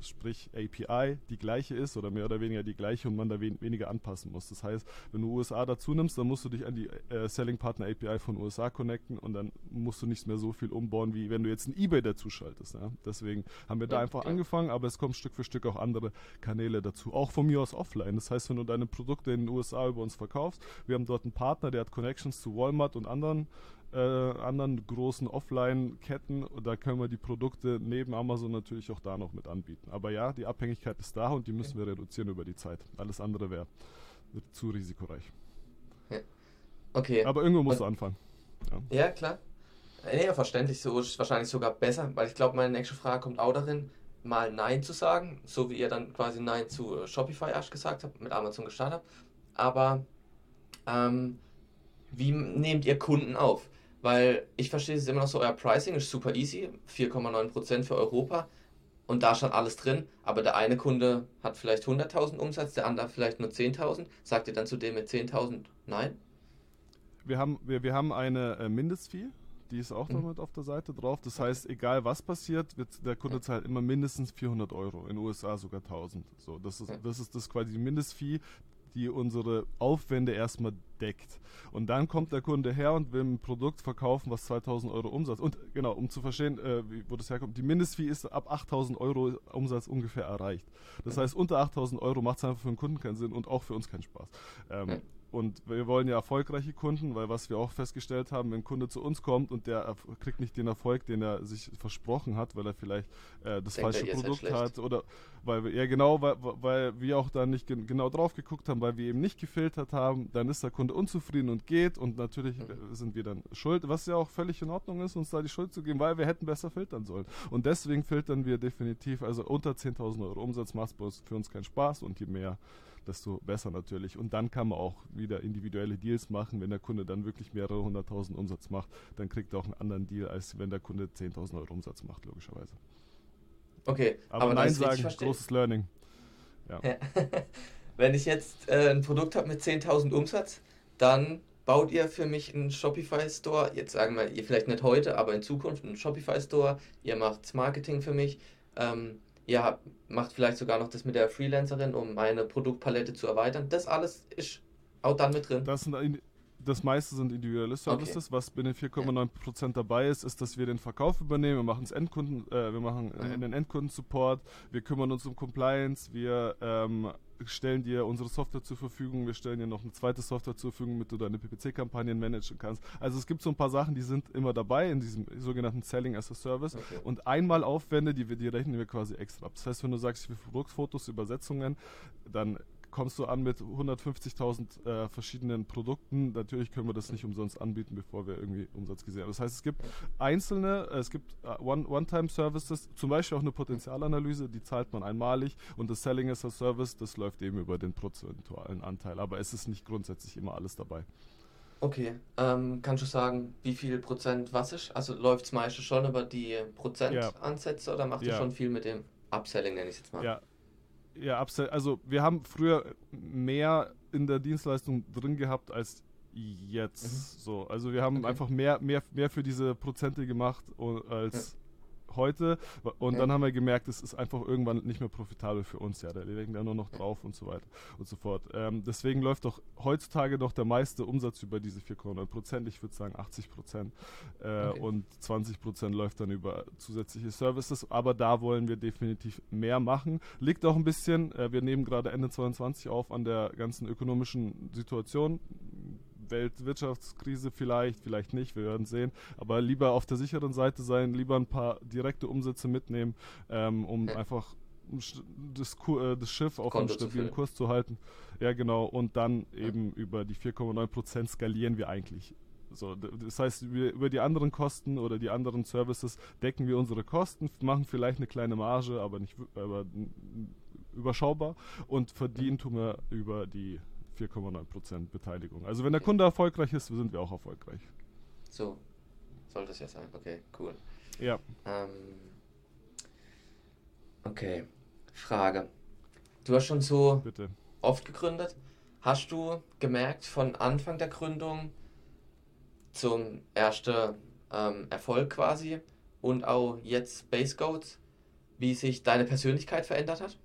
sprich API, die gleiche ist oder mehr oder weniger die gleiche und man da wen, weniger anpassen muss. Das heißt, wenn du USA dazu nimmst, dann musst du dich an die äh, Selling Partner API von USA connecten und dann musst du nicht mehr so viel umbauen, wie wenn du jetzt ein eBay dazu schaltest. Ja? Deswegen haben wir da einfach ja. angefangen, aber es kommen Stück für Stück auch andere Kanäle dazu. Auch von mir aus offline. Das heißt, wenn du deine Produkte in den USA über uns verkaufst, wir haben dort einen Partner, der hat Connections zu Walmart und anderen äh, anderen großen Offline-Ketten. Da können wir die Produkte neben Amazon natürlich auch da noch mit anbieten. Aber ja, die Abhängigkeit ist da und die müssen wir reduzieren über die Zeit. Alles andere wäre zu risikoreich. Ja. Okay. Aber irgendwo musst und, du anfangen. Ja, ja klar. Nee, verständlich, so ist wahrscheinlich sogar besser, weil ich glaube, meine nächste Frage kommt auch darin, mal Nein zu sagen, so wie ihr dann quasi Nein zu Shopify erst gesagt habt, mit Amazon gestartet habt. Aber ähm, wie nehmt ihr Kunden auf? Weil ich verstehe es immer noch so, euer Pricing ist super easy, 4,9% für Europa und da stand alles drin, aber der eine Kunde hat vielleicht 100.000 Umsatz, der andere vielleicht nur 10.000. Sagt ihr dann zu dem mit 10.000 nein? Wir haben, wir, wir haben eine äh, Mindestfee, die ist auch mhm. damit auf der Seite drauf. Das heißt, egal was passiert, wird der Kunde zahlt immer mindestens 400 Euro, in den USA sogar 1000. So, das ist, das ist das quasi die Mindestfee die unsere Aufwände erstmal deckt. Und dann kommt der Kunde her und will ein Produkt verkaufen, was 2000 Euro Umsatz. Und genau, um zu verstehen, äh, wo das herkommt, die Mindestfee ist ab 8000 Euro Umsatz ungefähr erreicht. Das heißt, unter 8000 Euro macht es einfach für den Kunden keinen Sinn und auch für uns keinen Spaß. Ähm, und wir wollen ja erfolgreiche Kunden, weil was wir auch festgestellt haben, wenn ein Kunde zu uns kommt und der kriegt nicht den Erfolg, den er sich versprochen hat, weil er vielleicht äh, das Denkt falsche Produkt hat oder weil wir, ja genau, weil, weil wir auch da nicht gen genau drauf geguckt haben, weil wir eben nicht gefiltert haben, dann ist der Kunde unzufrieden und geht und natürlich mhm. sind wir dann schuld, was ja auch völlig in Ordnung ist, uns da die Schuld zu geben, weil wir hätten besser filtern sollen. Und deswegen filtern wir definitiv, also unter 10.000 Euro Umsatz macht es für uns keinen Spaß und je mehr desto besser natürlich. Und dann kann man auch wieder individuelle Deals machen. Wenn der Kunde dann wirklich mehrere hunderttausend Umsatz macht, dann kriegt er auch einen anderen Deal, als wenn der Kunde 10.000 Euro Umsatz macht, logischerweise. Okay, aber, aber Nein sagen, großes Learning. Ja. *laughs* wenn ich jetzt äh, ein Produkt habe mit 10.000 Umsatz, dann baut ihr für mich einen Shopify Store, jetzt sagen wir, ihr vielleicht nicht heute, aber in Zukunft einen Shopify Store, ihr macht Marketing für mich. Ähm, ihr macht vielleicht sogar noch das mit der Freelancerin, um meine Produktpalette zu erweitern. Das alles ist auch dann mit drin. Das, sind, das meiste sind individuelle Services. Okay. Was bei den 4,9% dabei ist, ist, dass wir den Verkauf übernehmen. Wir machen es Endkunden, äh, wir machen mhm. den Endkundensupport, wir kümmern uns um Compliance, wir ähm, stellen dir unsere Software zur Verfügung, wir stellen dir noch eine zweite Software zur Verfügung, damit du deine PPC-Kampagnen managen kannst. Also es gibt so ein paar Sachen, die sind immer dabei in diesem sogenannten Selling as a Service. Okay. Und einmal Aufwände, die, wir, die rechnen wir quasi extra ab. Das heißt, wenn du sagst, ich will Produktfotos, Übersetzungen, dann kommst du an mit 150.000 äh, verschiedenen Produkten. Natürlich können wir das nicht umsonst anbieten, bevor wir irgendwie Umsatz gesehen haben. Das heißt, es gibt einzelne, äh, es gibt uh, One-Time-Services, zum Beispiel auch eine Potenzialanalyse, die zahlt man einmalig und das Selling as a Service, das läuft eben über den prozentualen Anteil. Aber es ist nicht grundsätzlich immer alles dabei. Okay, ähm, kannst du sagen, wie viel Prozent was ist? Also läuft es meistens schon über die Prozentansätze ja. oder macht ja. schon viel mit dem Upselling, nenne ich es jetzt mal? Ja, ja, also wir haben früher mehr in der Dienstleistung drin gehabt als jetzt. Mhm. So, also wir haben okay. einfach mehr, mehr, mehr für diese Prozente gemacht als heute. Und dann haben wir gemerkt, es ist einfach irgendwann nicht mehr profitabel für uns. Ja, da legen wir nur noch drauf und so weiter und so fort. Ähm, deswegen läuft doch heutzutage doch der meiste Umsatz über diese 4,9 Prozent. Ich würde sagen 80 Prozent. Äh, okay. Und 20 Prozent läuft dann über zusätzliche Services. Aber da wollen wir definitiv mehr machen. Liegt auch ein bisschen, äh, wir nehmen gerade Ende 22 auf an der ganzen ökonomischen Situation Weltwirtschaftskrise vielleicht, vielleicht nicht, wir werden sehen. Aber lieber auf der sicheren Seite sein, lieber ein paar direkte Umsätze mitnehmen, ähm, um ja. einfach das, äh, das, Schiff auf einem stabilen Kurs zu halten. Ja, genau. Und dann ja. eben über die 4,9 Prozent skalieren wir eigentlich So, das heißt, wir, über die anderen Kosten oder die anderen Services decken wir unsere Kosten, machen vielleicht eine kleine Marge, aber nicht aber überschaubar und verdienen tun wir über die 4,9% Beteiligung. Also wenn der Kunde erfolgreich ist, sind wir auch erfolgreich. So, soll das ja sein. Okay, cool. Ja. Ähm, okay, Frage. Du hast schon so Bitte. oft gegründet. Hast du gemerkt von Anfang der Gründung zum ersten ähm, Erfolg quasi und auch jetzt Space Goats, wie sich deine Persönlichkeit verändert hat?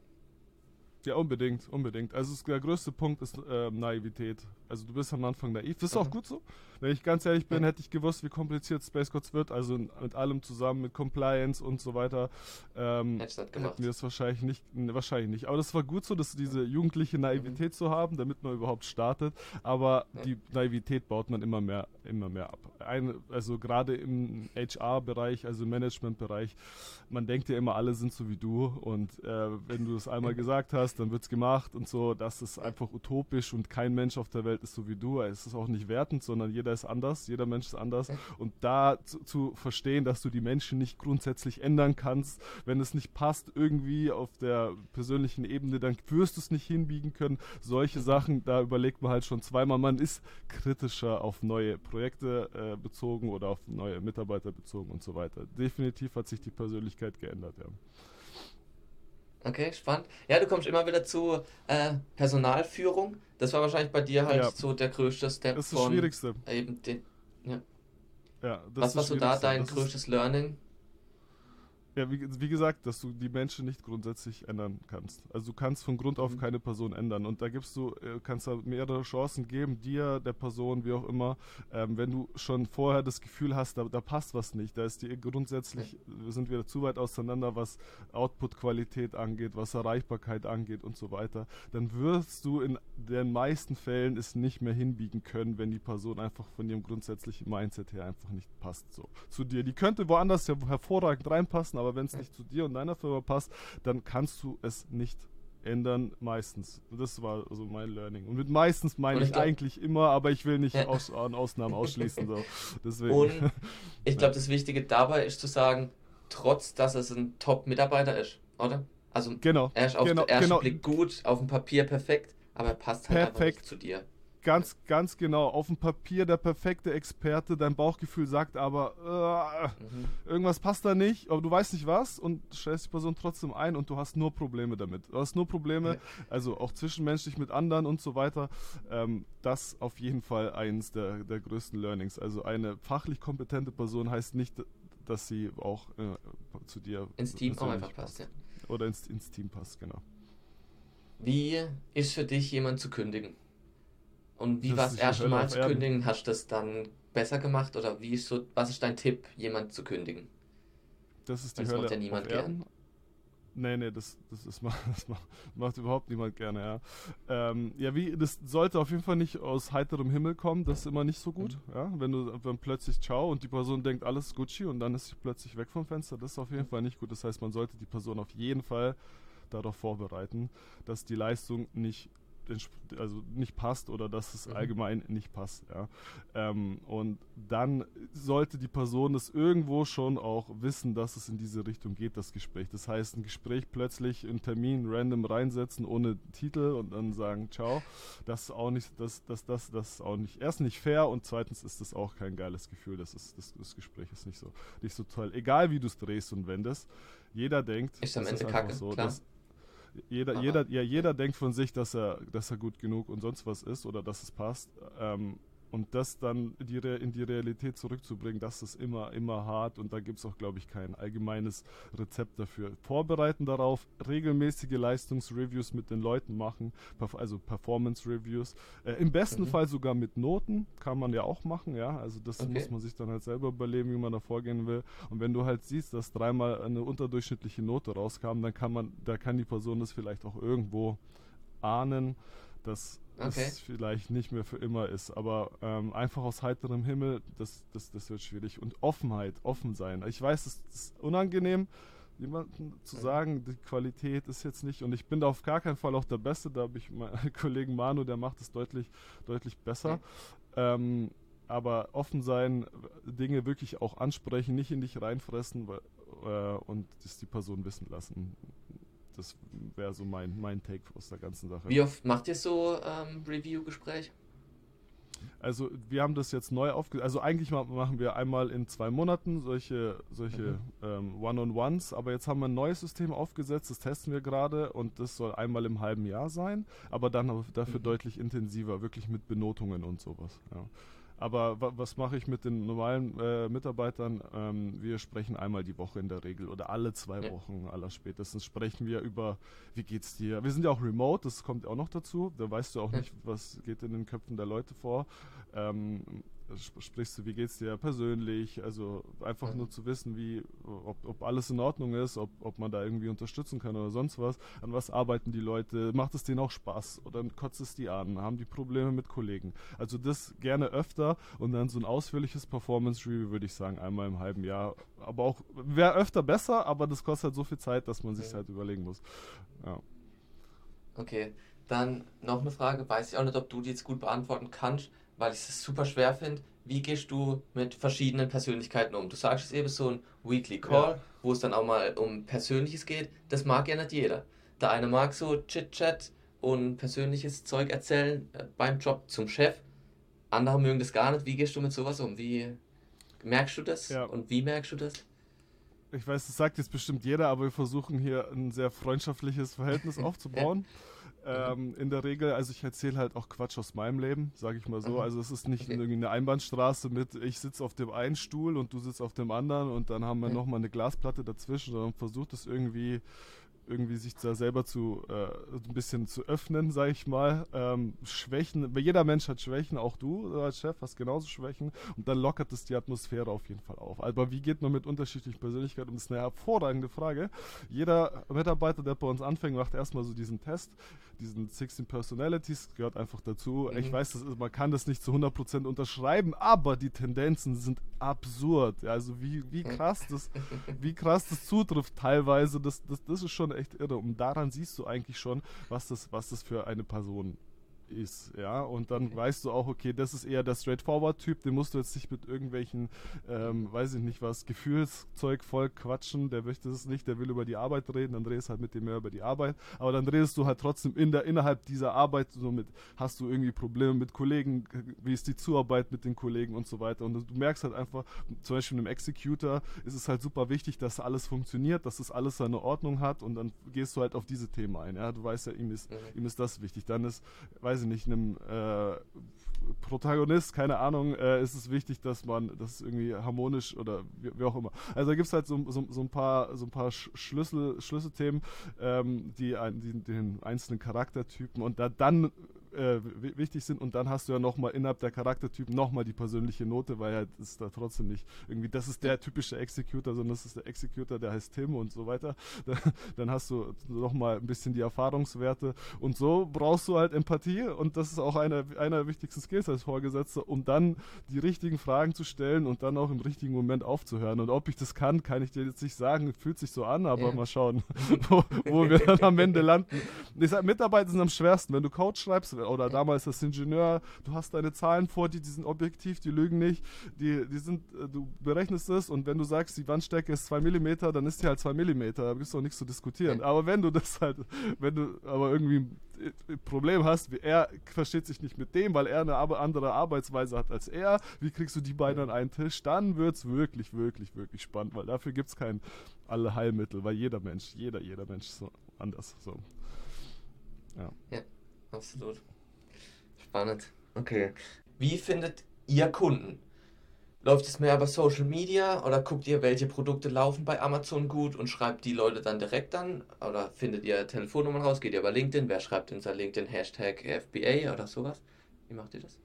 Ja, unbedingt, unbedingt. Also der größte Punkt ist äh, Naivität. Also du bist am Anfang naiv. Das ist auch gut so. Wenn ich ganz ehrlich bin, hätte ich gewusst, wie kompliziert Space Codes wird, also mit allem zusammen, mit Compliance und so weiter, ähm, hätten wir es wahrscheinlich nicht, ne, wahrscheinlich nicht. Aber das war gut so, dass diese jugendliche Naivität mhm. zu haben, damit man überhaupt startet. Aber ja. die Naivität baut man immer mehr, immer mehr ab. Ein, also gerade im HR-Bereich, also im Management-Bereich, man denkt ja immer, alle sind so wie du und äh, wenn du es einmal *laughs* gesagt hast, dann wird es gemacht und so. Das ist einfach utopisch und kein Mensch auf der Welt ist so wie du. Es ist auch nicht wertend, sondern jeder ist anders, jeder Mensch ist anders. Und da zu, zu, verstehen, dass du die Menschen nicht grundsätzlich ändern kannst, wenn es nicht passt irgendwie auf der persönlichen Ebene, dann wirst du es nicht hinbiegen können. Solche Sachen, da überlegt man halt schon zweimal. Man ist kritischer auf neue Projekte äh, bezogen oder auf neue Mitarbeiter bezogen und so weiter. Definitiv hat sich die Persönlichkeit geändert, ja. Okay, spannend. Ja, du kommst immer wieder zu äh, Personalführung. Das war wahrscheinlich bei dir halt ja. so der größte Step. Das ist das Schwierigste. Eben den, ja. Ja, Was war so da dein das größtes Learning? Ja, wie, wie, gesagt, dass du die Menschen nicht grundsätzlich ändern kannst. Also du kannst von Grund auf mhm. keine Person ändern. Und da gibst du, äh, kannst da mehrere Chancen geben, dir, der Person, wie auch immer, ähm, wenn du schon vorher das Gefühl hast, da, da passt was nicht, da ist die grundsätzlich, wir sind wieder zu weit auseinander, was Output-Qualität angeht, was Erreichbarkeit angeht und so weiter, dann wirst du in den meisten Fällen es nicht mehr hinbiegen können, wenn die Person einfach von ihrem grundsätzlichen Mindset her einfach nicht passt so zu dir. Die könnte woanders ja hervorragend reinpassen, aber wenn es nicht zu dir und deiner Firma passt, dann kannst du es nicht ändern, meistens. Das war so mein Learning. Und mit meistens meine ich, ich glaub, eigentlich immer, aber ich will nicht ja. aus, an Ausnahmen ausschließen. So. *laughs* Deswegen. Und ich glaube, das Wichtige dabei ist zu sagen, trotz dass es ein Top-Mitarbeiter ist, oder? Also genau, er ist auf genau, den ersten genau. Blick gut, auf dem Papier perfekt, aber er passt halt perfekt. einfach nicht zu dir. Ganz, ganz genau. Auf dem Papier der perfekte Experte. Dein Bauchgefühl sagt aber, äh, mhm. irgendwas passt da nicht, aber du weißt nicht was und stellst die Person trotzdem ein und du hast nur Probleme damit. Du hast nur Probleme, also auch zwischenmenschlich mit anderen und so weiter. Ähm, das auf jeden Fall eins der, der größten Learnings. Also eine fachlich kompetente Person heißt nicht, dass sie auch äh, zu dir ins Team auch einfach passt. Ja. Oder ins, ins Team passt, genau. Wie ist für dich jemand zu kündigen? Und wie war es erste Mal zu kündigen? Hast du das dann besser gemacht oder wie ist so, was ist dein Tipp, jemand zu kündigen? Das ist die das Hölle macht ja niemand gern. Nee, nee, das, das, ist, *laughs* das macht, macht überhaupt niemand gerne, ja. Ähm, ja, wie, das sollte auf jeden Fall nicht aus heiterem Himmel kommen, das ist immer nicht so gut, mhm. ja. Wenn du wenn plötzlich ciao und die Person denkt, alles Gucci und dann ist sie plötzlich weg vom Fenster, das ist auf jeden mhm. Fall nicht gut. Das heißt, man sollte die Person auf jeden Fall darauf vorbereiten, dass die Leistung nicht also nicht passt oder dass es mhm. allgemein nicht passt. Ja. Ähm, und dann sollte die Person es irgendwo schon auch wissen, dass es in diese Richtung geht, das Gespräch. Das heißt, ein Gespräch plötzlich einen Termin random reinsetzen ohne Titel und dann sagen, ciao, das ist auch nicht, das, das, das, das ist auch nicht, erst nicht fair und zweitens ist das auch kein geiles Gefühl. Das ist, das, das Gespräch ist nicht so, nicht so toll. Egal wie du es drehst und wendest, jeder denkt, ist am Ende kacke, so, klar. Dass, jeder, jeder, ja, jeder denkt von sich, dass er, dass er gut genug und sonst was ist oder dass es passt. Ähm, und das dann die in die Realität zurückzubringen, das ist immer, immer hart und da gibt es auch, glaube ich, kein allgemeines Rezept dafür. Vorbereiten darauf, regelmäßige Leistungsreviews mit den Leuten machen, also Performance-Reviews. Äh, Im besten mhm. Fall sogar mit Noten, kann man ja auch machen, ja. Also das okay. muss man sich dann halt selber überlegen, wie man da vorgehen will. Und wenn du halt siehst, dass dreimal eine unterdurchschnittliche Note rauskam, dann kann man, da kann die Person das vielleicht auch irgendwo ahnen, dass okay. es vielleicht nicht mehr für immer ist. Aber ähm, einfach aus heiterem Himmel, das, das, das wird schwierig. Und Offenheit, offen sein. Ich weiß, es ist unangenehm, jemandem zu sagen, die Qualität ist jetzt nicht. Und ich bin da auf gar keinen Fall auch der Beste. Da habe ich meinen *laughs* Kollegen Manu, der macht es deutlich, deutlich besser. Okay. Ähm, aber offen sein, Dinge wirklich auch ansprechen, nicht in dich reinfressen äh, und das die Person wissen lassen. Das wäre so mein, mein Take aus der ganzen Sache. Wie oft macht ihr so ähm, Review-Gespräche? Also wir haben das jetzt neu aufgesetzt. Also eigentlich machen wir einmal in zwei Monaten solche, solche mhm. ähm, One-on-Ones, aber jetzt haben wir ein neues System aufgesetzt, das testen wir gerade und das soll einmal im halben Jahr sein, aber dann dafür mhm. deutlich intensiver, wirklich mit Benotungen und sowas. Ja. Aber was mache ich mit den normalen äh, Mitarbeitern? Ähm, wir sprechen einmal die Woche in der Regel oder alle zwei ja. Wochen, aller spätestens sprechen wir über, wie geht's dir? Wir sind ja auch remote, das kommt auch noch dazu. Da weißt du auch ja. nicht, was geht in den Köpfen der Leute vor. Ähm, sprichst du, wie geht's dir persönlich? Also einfach nur zu wissen, wie, ob, ob alles in Ordnung ist, ob, ob man da irgendwie unterstützen kann oder sonst was. An was arbeiten die Leute? Macht es denen auch Spaß? Oder kotzt es die an? Haben die Probleme mit Kollegen? Also das gerne öfter und dann so ein ausführliches Performance-Review würde ich sagen, einmal im halben Jahr. Aber auch, wäre öfter besser, aber das kostet halt so viel Zeit, dass man sich halt überlegen muss. Ja. Okay, dann noch eine Frage, weiß ich auch nicht, ob du die jetzt gut beantworten kannst weil ich es super schwer finde. Wie gehst du mit verschiedenen Persönlichkeiten um? Du sagst es eben so ein Weekly Call, ja. wo es dann auch mal um Persönliches geht. Das mag ja nicht jeder. Der eine mag so Chit-Chat und persönliches Zeug erzählen äh, beim Job zum Chef. Andere mögen das gar nicht. Wie gehst du mit sowas um? Wie merkst du das? Ja. Und wie merkst du das? Ich weiß, das sagt jetzt bestimmt jeder, aber wir versuchen hier ein sehr freundschaftliches Verhältnis *laughs* aufzubauen. Ähm, in der Regel, also ich erzähle halt auch Quatsch aus meinem Leben, sage ich mal so. Also es ist nicht okay. irgendwie eine Einbahnstraße mit, ich sitze auf dem einen Stuhl und du sitzt auf dem anderen und dann haben wir okay. nochmal eine Glasplatte dazwischen, sondern versucht es irgendwie irgendwie sich da selber zu äh, ein bisschen zu öffnen, sage ich mal. Ähm, Schwächen, jeder Mensch hat Schwächen, auch du als Chef hast genauso Schwächen und dann lockert es die Atmosphäre auf jeden Fall auf. Aber wie geht man mit unterschiedlichen Persönlichkeiten um? Das ist eine hervorragende Frage. Jeder Mitarbeiter, der bei uns anfängt, macht erstmal so diesen Test, diesen 16 Personalities, gehört einfach dazu. Mhm. Ich weiß, ist, man kann das nicht zu 100% unterschreiben, aber die Tendenzen sind absurd. Also wie, wie krass das, *laughs* wie krass das zutrifft teilweise, das, das, das ist schon echt irre. Und daran siehst du eigentlich schon, was das, was das für eine Person ist, ja, und dann okay. weißt du auch, okay, das ist eher der Straightforward-Typ, den musst du jetzt nicht mit irgendwelchen, ähm, weiß ich nicht was, Gefühlszeug voll quatschen, der möchte es nicht, der will über die Arbeit reden, dann redest halt mit dem mehr über die Arbeit, aber dann redest du halt trotzdem in der, innerhalb dieser Arbeit so mit, hast du irgendwie Probleme mit Kollegen, wie ist die Zuarbeit mit den Kollegen und so weiter. Und du merkst halt einfach, zum Beispiel einem Executor ist es halt super wichtig, dass alles funktioniert, dass das alles seine Ordnung hat. Und dann gehst du halt auf diese Themen ein, ja, du weißt ja, ihm ist, mhm. ihm ist das wichtig, dann ist, weiß weiß ich nicht, einem äh, Protagonist, keine Ahnung, äh, ist es wichtig, dass man das irgendwie harmonisch oder wie, wie auch immer. Also da gibt es halt so, so, so, ein paar, so ein paar Schlüssel, Schlüsselthemen, ähm, die, die, den einzelnen Charaktertypen und da dann äh, wichtig sind und dann hast du ja nochmal innerhalb der Charaktertypen nochmal die persönliche Note, weil halt ist da trotzdem nicht irgendwie, das ist der typische Executor, sondern das ist der Executor, der heißt Tim und so weiter. *laughs* dann hast du nochmal ein bisschen die Erfahrungswerte und so brauchst du halt Empathie und das ist auch einer, einer der wichtigsten Skills als Vorgesetzter, um dann die richtigen Fragen zu stellen und dann auch im richtigen Moment aufzuhören. Und ob ich das kann, kann ich dir jetzt nicht sagen, fühlt sich so an, aber ja. mal schauen, *laughs* wo, wo wir dann am Ende landen. Ich sag, Mitarbeiter sind am schwersten, wenn du Code schreibst, oder damals das Ingenieur, du hast deine Zahlen vor dir, die sind objektiv, die lügen nicht, die, die sind, äh, du berechnest es und wenn du sagst, die Wandstärke ist 2 mm, dann ist die halt 2 mm, da gibt es auch nichts zu diskutieren. Aber wenn du das halt, wenn du aber irgendwie ein Problem hast, wie er versteht sich nicht mit dem, weil er eine andere Arbeitsweise hat als er, wie kriegst du die beiden an einen Tisch, dann wird es wirklich, wirklich, wirklich spannend, weil dafür gibt es kein alle Heilmittel, weil jeder Mensch, jeder, jeder Mensch ist so anders. So. Ja. ja, absolut. Spannend. Okay. Wie findet ihr Kunden? Läuft es mehr über Social Media oder guckt ihr, welche Produkte laufen bei Amazon gut und schreibt die Leute dann direkt an? Oder findet ihr Telefonnummern raus? Geht ihr über LinkedIn? Wer schreibt in sein LinkedIn Hashtag FBA oder sowas? Wie macht ihr das?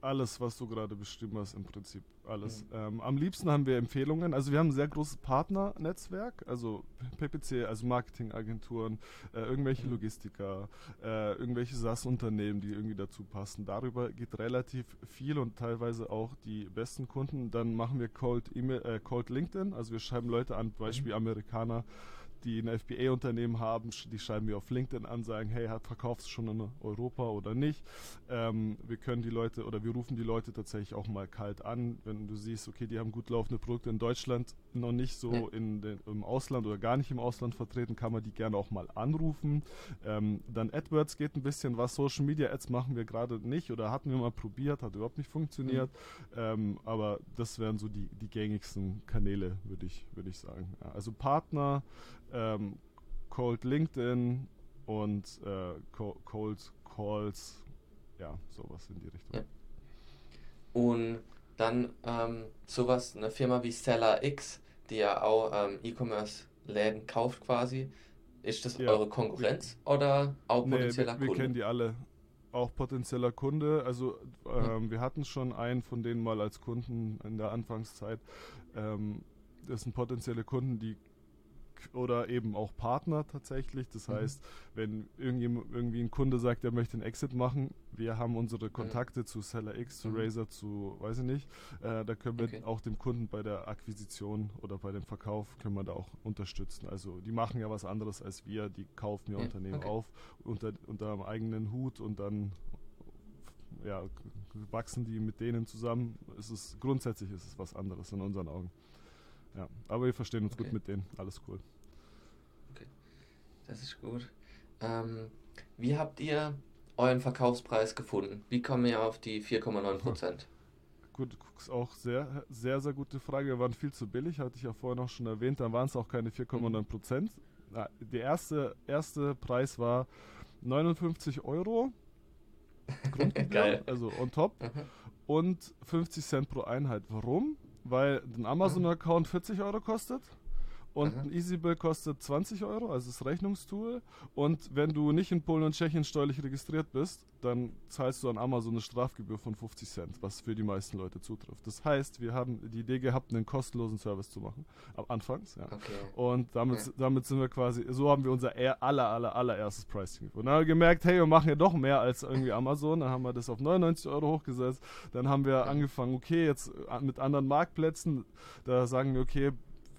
Alles, was du gerade beschrieben hast, im Prinzip alles. Mhm. Ähm, am liebsten haben wir Empfehlungen. Also wir haben ein sehr großes Partnernetzwerk, also PPC, also Marketingagenturen, äh, irgendwelche mhm. Logistiker, äh, irgendwelche SaaS-Unternehmen, die irgendwie dazu passen. Darüber geht relativ viel und teilweise auch die besten Kunden. Dann machen wir Cold, e äh, Cold LinkedIn, also wir schreiben Leute an, Beispiel mhm. Amerikaner, die ein FBA-Unternehmen haben, die schreiben wir auf LinkedIn an, sagen, hey, verkaufst du schon in Europa oder nicht? Ähm, wir können die Leute oder wir rufen die Leute tatsächlich auch mal kalt an, wenn du siehst, okay, die haben gut laufende Produkte in Deutschland, noch nicht so in den, im Ausland oder gar nicht im Ausland vertreten, kann man die gerne auch mal anrufen. Ähm, dann AdWords geht ein bisschen was, Social Media Ads machen wir gerade nicht oder hatten wir mal probiert, hat überhaupt nicht funktioniert. Mhm. Ähm, aber das wären so die, die gängigsten Kanäle, würde ich, würd ich sagen. Ja, also Partner, ähm, Cold LinkedIn und äh, Cold Calls, ja, sowas in die Richtung. Ja. Und dann ähm, sowas, eine Firma wie Seller X, die ja auch ähm, E-Commerce-Läden kauft quasi. Ist das ja. eure Konkurrenz oder auch potenzieller nee, wir, wir kennen die alle. Auch potenzieller Kunde. Also ähm, hm. wir hatten schon einen von denen mal als Kunden in der Anfangszeit. Ähm, das sind potenzielle Kunden, die oder eben auch Partner tatsächlich. Das mhm. heißt, wenn irgendwie ein Kunde sagt, er möchte einen Exit machen, wir haben unsere Kontakte mhm. zu Seller X, zu mhm. Razer, zu weiß ich nicht. Äh, da können wir okay. auch dem Kunden bei der Akquisition oder bei dem Verkauf können wir da auch unterstützen. Also die machen ja was anderes als wir, die kaufen ja, ja Unternehmen okay. auf unter, unter einem eigenen Hut und dann ja, wachsen die mit denen zusammen. Es ist grundsätzlich ist es was anderes in unseren Augen. Ja, aber wir verstehen uns okay. gut mit denen. Alles cool. Okay, das ist gut. Ähm, wie habt ihr euren Verkaufspreis gefunden? Wie kommen ihr auf die 4,9 Prozent? *laughs* Gut, ist auch sehr, sehr, sehr gute Frage. Wir waren viel zu billig, hatte ich ja vorher noch schon erwähnt. Dann waren es auch keine 4,9 Prozent. Der erste, erste Preis war 59 Euro. *laughs* Geil. also on top. Mhm. Und 50 Cent pro Einheit. Warum? Weil ein Amazon-Account 40 Euro kostet und Aha. ein EasyBill kostet 20 Euro, also das Rechnungstool. Und wenn du nicht in Polen und Tschechien steuerlich registriert bist, dann zahlst du an Amazon eine Strafgebühr von 50 Cent, was für die meisten Leute zutrifft. Das heißt, wir haben die Idee gehabt, einen kostenlosen Service zu machen. Am Anfangs, ja. Okay. Und damit, okay. damit sind wir quasi, so haben wir unser aller, aller, allererstes Pricing. Und dann haben wir gemerkt, hey, wir machen ja doch mehr als irgendwie Amazon. Dann haben wir das auf 99 Euro hochgesetzt. Dann haben wir angefangen, okay, jetzt mit anderen Marktplätzen, da sagen wir, okay,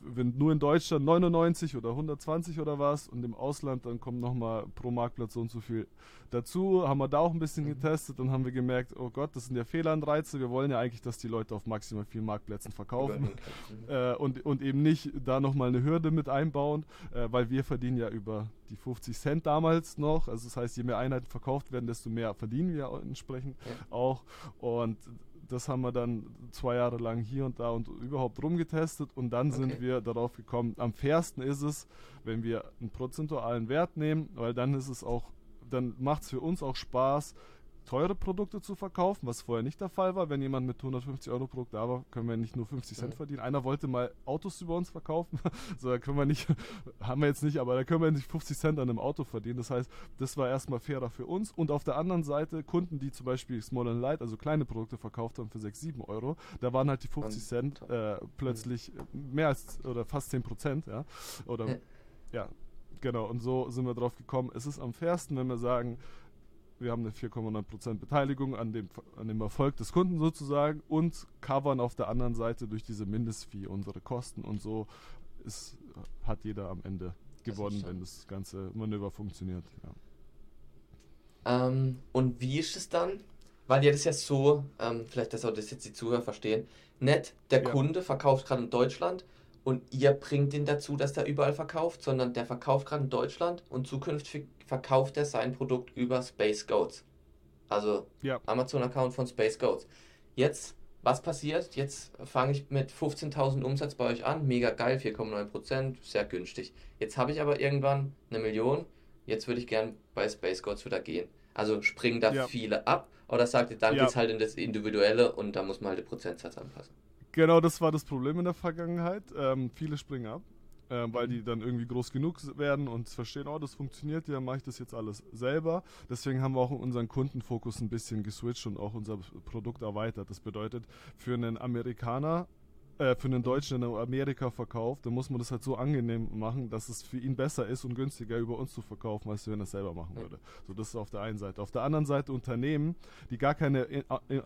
wenn nur in Deutschland 99 oder 120 oder was und im Ausland dann kommt nochmal pro Marktplatz so und so viel dazu. Haben wir da auch ein bisschen mhm. getestet und haben wir gemerkt, oh Gott, das sind ja Fehlanreize. Wir wollen ja eigentlich, dass die Leute auf maximal vielen Marktplätzen verkaufen *laughs* äh, und, und eben nicht da nochmal eine Hürde mit einbauen, äh, weil wir verdienen ja über die 50 Cent damals noch. Also das heißt, je mehr Einheiten verkauft werden, desto mehr verdienen wir entsprechend ja. auch. Und das haben wir dann zwei Jahre lang hier und da und überhaupt rumgetestet und dann okay. sind wir darauf gekommen, am fairsten ist es, wenn wir einen prozentualen Wert nehmen, weil dann ist es auch, dann macht es für uns auch Spaß, teure Produkte zu verkaufen, was vorher nicht der Fall war. Wenn jemand mit 150 Euro Produkt da war, können wir nicht nur 50 Cent verdienen. Einer wollte mal Autos über uns verkaufen, *laughs* so da können wir nicht, *laughs* haben wir jetzt nicht, aber da können wir nicht 50 Cent an einem Auto verdienen. Das heißt, das war erstmal fairer für uns. Und auf der anderen Seite Kunden, die zum Beispiel Small and Light, also kleine Produkte verkauft haben für 6, 7 Euro, da waren halt die 50 Cent äh, plötzlich mehr als oder fast 10 Prozent, ja. Oder ja, genau. Und so sind wir drauf gekommen. Es ist am fairsten, wenn wir sagen, wir haben eine 4,9% Beteiligung an dem, an dem Erfolg des Kunden sozusagen und covern auf der anderen Seite durch diese Mindestfee unsere Kosten und so ist, hat jeder am Ende gewonnen, wenn das ganze Manöver funktioniert. Ja. Ähm, und wie ist es dann? Weil ihr das ja so, ähm, vielleicht dass auch das jetzt die Zuhörer verstehen, nicht der ja. Kunde verkauft gerade in Deutschland und ihr bringt ihn dazu, dass der überall verkauft, sondern der verkauft gerade in Deutschland und zukünftig verkauft er sein Produkt über Space Goats. Also ja. Amazon-Account von Space Goats. Jetzt, was passiert? Jetzt fange ich mit 15.000 Umsatz bei euch an. Mega geil, 4,9%, sehr günstig. Jetzt habe ich aber irgendwann eine Million. Jetzt würde ich gern bei Space Goats wieder gehen. Also springen da ja. viele ab oder sagt ihr, dann ja. geht es halt in das Individuelle und da muss man halt den Prozentsatz anpassen. Genau, das war das Problem in der Vergangenheit. Ähm, viele springen ab, äh, weil die dann irgendwie groß genug werden und verstehen, oh, das funktioniert ja, mache ich das jetzt alles selber. Deswegen haben wir auch unseren Kundenfokus ein bisschen geswitcht und auch unser Produkt erweitert. Das bedeutet, für einen Amerikaner äh, für einen Deutschen in Amerika verkauft, dann muss man das halt so angenehm machen, dass es für ihn besser ist und günstiger über uns zu verkaufen, als wenn er es selber machen würde. So, das ist auf der einen Seite. Auf der anderen Seite Unternehmen, die gar keine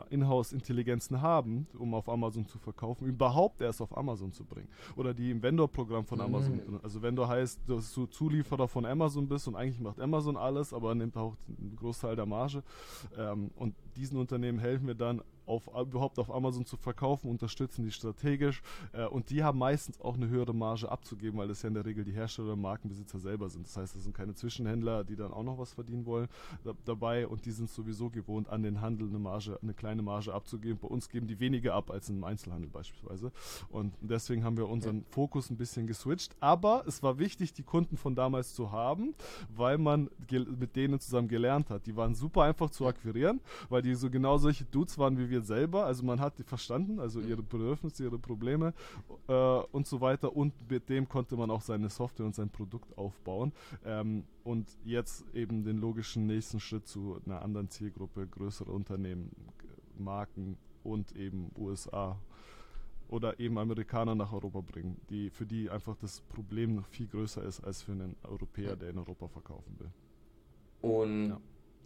Inhouse-Intelligenzen haben, um auf Amazon zu verkaufen, überhaupt erst auf Amazon zu bringen. Oder die im Vendor-Programm von Amazon. Mhm. Also Vendor heißt, dass du Zulieferer von Amazon bist und eigentlich macht Amazon alles, aber nimmt auch einen Großteil der Marge. Ähm, und diesen Unternehmen helfen wir dann auf, überhaupt auf Amazon zu verkaufen, unterstützen die strategisch äh, und die haben meistens auch eine höhere Marge abzugeben, weil das ja in der Regel die Hersteller und Markenbesitzer selber sind. Das heißt, es sind keine Zwischenhändler, die dann auch noch was verdienen wollen da, dabei und die sind sowieso gewohnt, an den Handel eine Marge, eine kleine Marge abzugeben. Bei uns geben die weniger ab als im Einzelhandel beispielsweise und deswegen haben wir unseren Fokus ein bisschen geswitcht. Aber es war wichtig, die Kunden von damals zu haben, weil man mit denen zusammen gelernt hat. Die waren super einfach zu akquirieren, weil die so genau solche Dudes waren wie wir selber. Also man hat die verstanden, also mhm. ihre Bedürfnisse, ihre Probleme äh, und so weiter. Und mit dem konnte man auch seine Software und sein Produkt aufbauen. Ähm, und jetzt eben den logischen nächsten Schritt zu einer anderen Zielgruppe, größere Unternehmen, Marken und eben USA oder eben Amerikaner nach Europa bringen, die für die einfach das Problem noch viel größer ist als für einen Europäer, der in Europa verkaufen will. Und ja.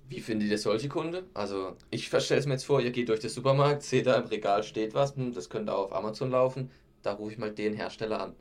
Wie findet ihr solche Kunden? Also, ich stelle es mir jetzt vor, ihr geht durch den Supermarkt, seht da im Regal steht was, hm, das könnte auch auf Amazon laufen, da rufe ich mal den Hersteller an.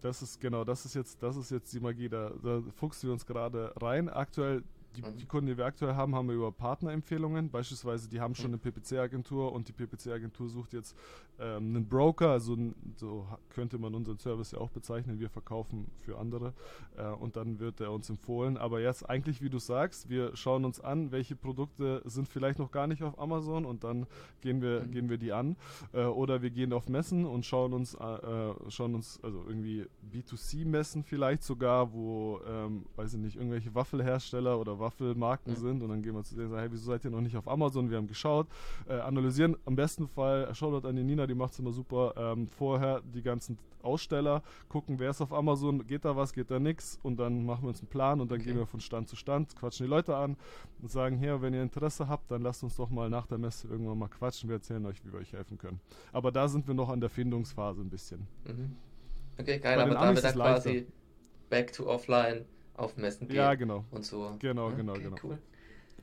Das ist genau, das ist jetzt, das ist jetzt die Magie, da, da fuchsen wir uns gerade rein. Aktuell die, mhm. die, Kunden, die wir aktuell haben, haben wir über Partnerempfehlungen. Beispielsweise, die haben schon eine PPC-Agentur und die PPC-Agentur sucht jetzt ähm, einen Broker. Also so könnte man unseren Service ja auch bezeichnen. Wir verkaufen für andere äh, und dann wird er uns empfohlen. Aber jetzt eigentlich, wie du sagst, wir schauen uns an, welche Produkte sind vielleicht noch gar nicht auf Amazon und dann gehen wir, mhm. gehen wir die an. Äh, oder wir gehen auf Messen und schauen uns, äh schauen uns also irgendwie B2C-Messen vielleicht sogar, wo, ähm, weiß ich nicht, irgendwelche Waffelhersteller oder Waffelmarken sind und dann gehen wir zu denen und sagen, hey, wieso seid ihr noch nicht auf Amazon? Wir haben geschaut, äh, analysieren am besten Fall, Shoutout an die Nina, die macht es immer super, ähm, vorher die ganzen Aussteller, gucken, wer ist auf Amazon, geht da was, geht da nichts und dann machen wir uns einen Plan und dann okay. gehen wir von Stand zu Stand, quatschen die Leute an und sagen, hier, wenn ihr Interesse habt, dann lasst uns doch mal nach der Messe irgendwann mal quatschen, wir erzählen euch, wie wir euch helfen können. Aber da sind wir noch an der Findungsphase ein bisschen. Mhm. Okay, geil, aber damit dann quasi back to offline auf Messen gehen. Ja, genau. Und so. Genau, genau, okay, genau. Cool.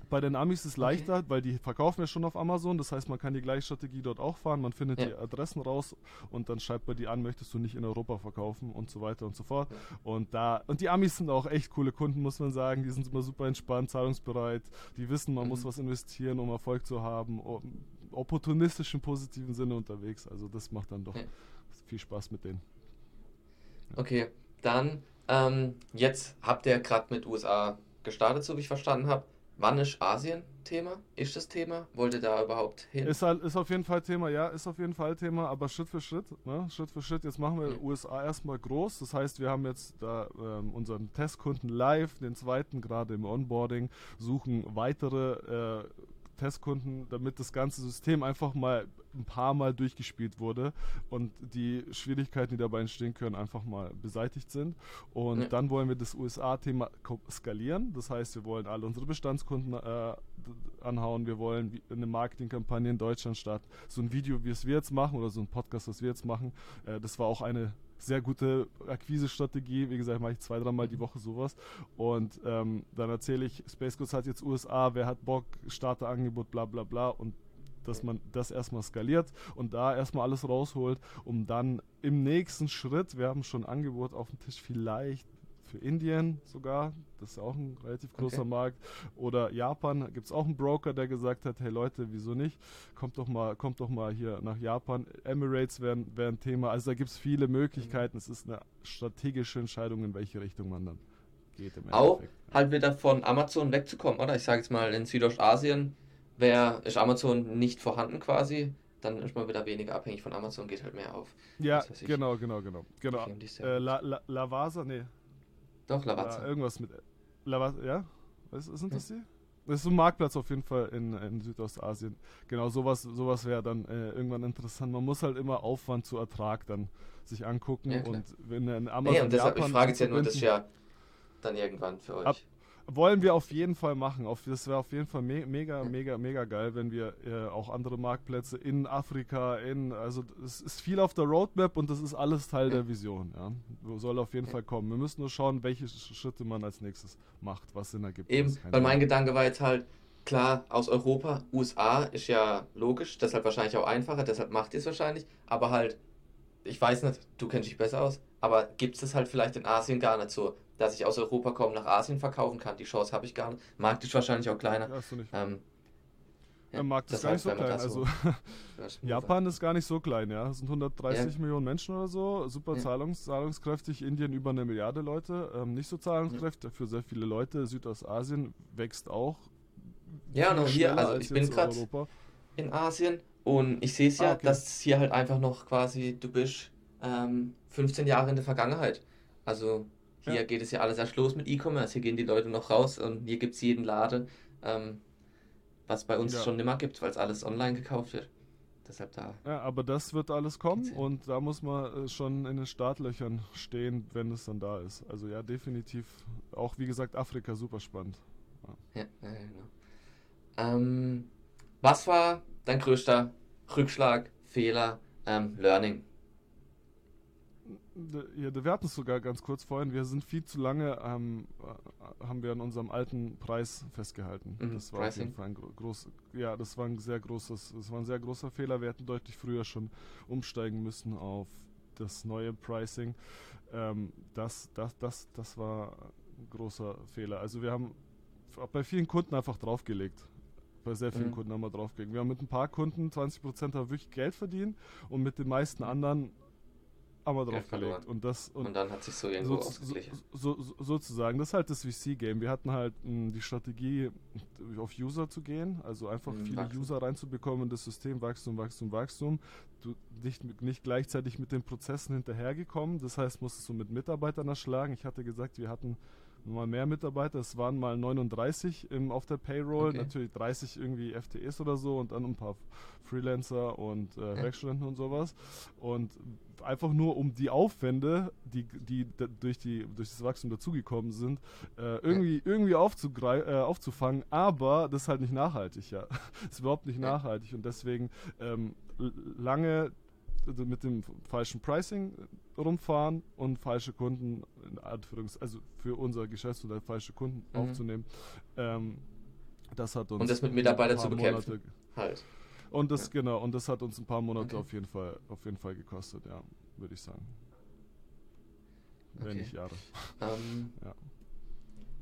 Bei den Amis ist es leichter, okay. weil die verkaufen ja schon auf Amazon. Das heißt, man kann die gleiche Strategie dort auch fahren. Man findet ja. die Adressen raus und dann schreibt man die an, möchtest du nicht in Europa verkaufen und so weiter und so fort. Ja. Und da und die Amis sind auch echt coole Kunden, muss man sagen. Die sind immer super entspannt, zahlungsbereit. Die wissen, man mhm. muss was investieren, um Erfolg zu haben. Opportunistisch im positiven Sinne unterwegs. Also das macht dann doch ja. viel Spaß mit denen. Okay, dann ähm, jetzt habt ihr gerade mit USA gestartet, so wie ich verstanden habe. Wann ist Asien Thema? Ist das Thema? Wollt ihr da überhaupt hin? Ist, halt, ist auf jeden Fall Thema, ja, ist auf jeden Fall Thema, aber Schritt für Schritt, ne? Schritt für Schritt. Jetzt machen wir mhm. USA erstmal groß. Das heißt, wir haben jetzt da ähm, unseren Testkunden live, den zweiten gerade im Onboarding, suchen weitere äh, Testkunden, damit das ganze System einfach mal ein paar Mal durchgespielt wurde und die Schwierigkeiten, die dabei entstehen können, einfach mal beseitigt sind. Und ja. dann wollen wir das USA-Thema skalieren. Das heißt, wir wollen alle unsere Bestandskunden äh, anhauen. Wir wollen eine Marketingkampagne in Deutschland starten. So ein Video, wie es wir jetzt machen, oder so ein Podcast, was wir jetzt machen, äh, das war auch eine sehr gute Akquise-Strategie. Wie gesagt, mache ich zwei, dreimal die Woche sowas. Und ähm, dann erzähle ich, Space Goods hat jetzt USA, wer hat Bock, Starterangebot, bla bla bla. Und dass man das erstmal skaliert und da erstmal alles rausholt, um dann im nächsten Schritt, wir haben schon Angebot auf dem Tisch, vielleicht für Indien sogar, das ist auch ein relativ großer okay. Markt. Oder Japan gibt es auch einen Broker, der gesagt hat, hey Leute, wieso nicht? Kommt doch mal, kommt doch mal hier nach Japan. Emirates wären wär ein Thema. Also da gibt es viele Möglichkeiten. Mhm. Es ist eine strategische Entscheidung, in welche Richtung man dann geht. auch halt wieder von Amazon wegzukommen, oder? Ich sage jetzt mal, in Südostasien wär, ist Amazon nicht vorhanden quasi dann ist man wieder weniger abhängig von Amazon, geht halt mehr auf. Ja, genau, genau, genau. genau. Äh, La, La, Lavasa, nee, doch, Lavazza. Irgendwas mit Lavazza, ja? Was sind das die? Das ist ein Marktplatz auf jeden Fall in, in Südostasien. Genau, sowas, sowas wäre dann äh, irgendwann interessant. Man muss halt immer Aufwand zu Ertrag dann sich angucken ja, und wenn in Amazon. Nee, und deshalb, Japan ich frage jetzt ja nur, das ist ja dann irgendwann für euch. Ab, wollen wir auf jeden Fall machen. Auf, das wäre auf jeden Fall me mega, mega, mega geil, wenn wir äh, auch andere Marktplätze in Afrika, in, also es ist viel auf der Roadmap und das ist alles Teil der Vision. Ja. Soll auf jeden Fall kommen. Wir müssen nur schauen, welche Schritte man als nächstes macht, was Sinn ergibt. Eben, weil mein Gedanke war jetzt halt, klar, aus Europa, USA ist ja logisch, deshalb wahrscheinlich auch einfacher, deshalb macht ihr es wahrscheinlich, aber halt, ich weiß nicht, du kennst dich besser aus, aber gibt es das halt vielleicht in Asien gar nicht so, dass ich aus Europa kaum nach Asien verkaufen kann? Die Chance habe ich gar nicht. Markt ist wahrscheinlich auch kleiner. Ja, nicht. Ähm, ja, der Markt ist gar nicht so klein. Also *laughs* *laughs* Japan ist gar nicht so klein, ja. Es sind 130 ja. Millionen Menschen oder so. Super ja. zahlungs zahlungskräftig. Indien über eine Milliarde Leute. Ähm, nicht so zahlungskräftig für sehr viele Leute. Südostasien wächst auch. Ja, und hier, also ich bin gerade in Asien und ich sehe es ja, ah, okay. dass hier halt einfach noch quasi, du bist ähm, 15 Jahre in der Vergangenheit. Also hier ja. geht es ja alles erst los mit E-Commerce. Hier gehen die Leute noch raus und hier gibt es jeden Laden, ähm, was bei uns ja. schon nimmer gibt, weil es alles online gekauft wird. Deshalb da. Ja, aber das wird alles kommen und da muss man äh, schon in den Startlöchern stehen, wenn es dann da ist. Also ja, definitiv. Auch wie gesagt, Afrika super spannend. Ja, ja genau. Ähm, was war dein größter Rückschlag, Fehler, ähm, Learning ja, wir hatten es sogar ganz kurz vorhin. Wir sind viel zu lange, ähm, äh, haben wir an unserem alten Preis festgehalten. Mhm, das war Pricing. auf jeden Fall ein groß, ja, das war ein sehr großes, das war ein sehr großer Fehler. Wir hätten deutlich früher schon umsteigen müssen auf das neue Pricing. Ähm, das, das, das, das war ein großer Fehler. Also wir haben bei vielen Kunden einfach draufgelegt bei sehr vielen mhm. Kunden haben wir draufgelegt. Wir haben mit ein paar Kunden 20% wirklich Geld verdient und mit den meisten anderen wir drauf gelegt. Und, das, und, und, dann hat sich so irgendwo so, ausgeglichen. So, so, sozusagen, das ist halt das VC-Game. Wir hatten halt mh, hm, die Strategie, auf User zu gehen, also einfach mhm, viele Wachstum. User reinzubekommen in das System, Wachstum, Wachstum, Wachstum. Du nicht, nicht gleichzeitig mit den Prozessen hinterhergekommen. Das heißt, musstest du mit Mitarbeitern erschlagen. Ich hatte gesagt, wir hatten mal mehr Mitarbeiter. Es waren mal 39 im, auf der Payroll, okay. natürlich 30 irgendwie FTEs oder so und dann ein paar Freelancer und äh, Werkstudenten und sowas. Und einfach nur um die Aufwände, die, die durch, die, durch das Wachstum dazugekommen sind, äh, irgendwie, irgendwie äh, aufzufangen, aber das ist halt nicht nachhaltig, ja. *laughs* das ist überhaupt nicht nachhaltig und deswegen ähm, lange mit dem falschen Pricing rumfahren und falsche Kunden, in Anführungs also für unser Geschäftsmodell falsche Kunden mhm. aufzunehmen. Ähm, das hat uns. Und das mit Mitarbeitern zu bekämpfen. Monate, halt. Und das, ja. genau, und das hat uns ein paar Monate okay. auf jeden Fall, auf jeden Fall gekostet, ja, würde ich sagen. Wenn okay. nicht Jahre. *laughs* Ähm, *laughs* ja.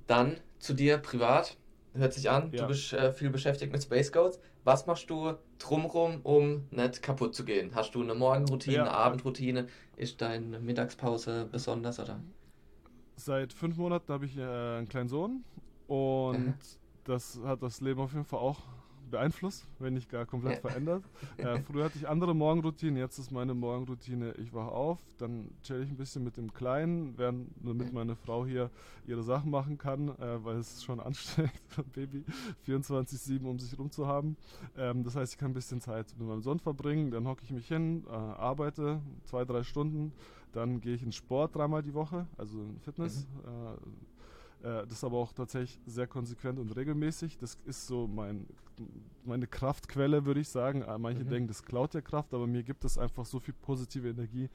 Dann zu dir privat. Hört sich an, ja. du bist äh, viel beschäftigt mit Space Goats. Was machst du drumrum, um nicht kaputt zu gehen? Hast du eine Morgenroutine, eine Abendroutine? Ist deine Mittagspause besonders oder? Seit fünf Monaten habe ich äh, einen kleinen Sohn und das hat das Leben auf jeden Fall auch beeinflusst, wenn nicht gar komplett verändert. *laughs* Äh, früher hatte ich andere Morgenroutinen, jetzt ist meine Morgenroutine, ich wache auf, dann chill ich ein bisschen mit dem Kleinen, während damit meine Frau hier ihre Sachen machen kann, äh, weil es schon anstrengend, *laughs* ein Baby 24-7 um sich rum zu haben. Ähm, das heißt, ich kann ein bisschen Zeit mit meinem Sohn verbringen, dann hocke ich mich hin, äh, arbeite zwei, drei Stunden, dann gehe ich in Sport dreimal die Woche, also in Fitness. Mhm äh, das ist aber auch tatsächlich sehr konsequent und regelmäßig. Das ist so mein, meine Kraftquelle, würde ich sagen. Äh, manche mhm. denken, das klaut ja Kraft, aber mir gibt es einfach so viel positive Energie,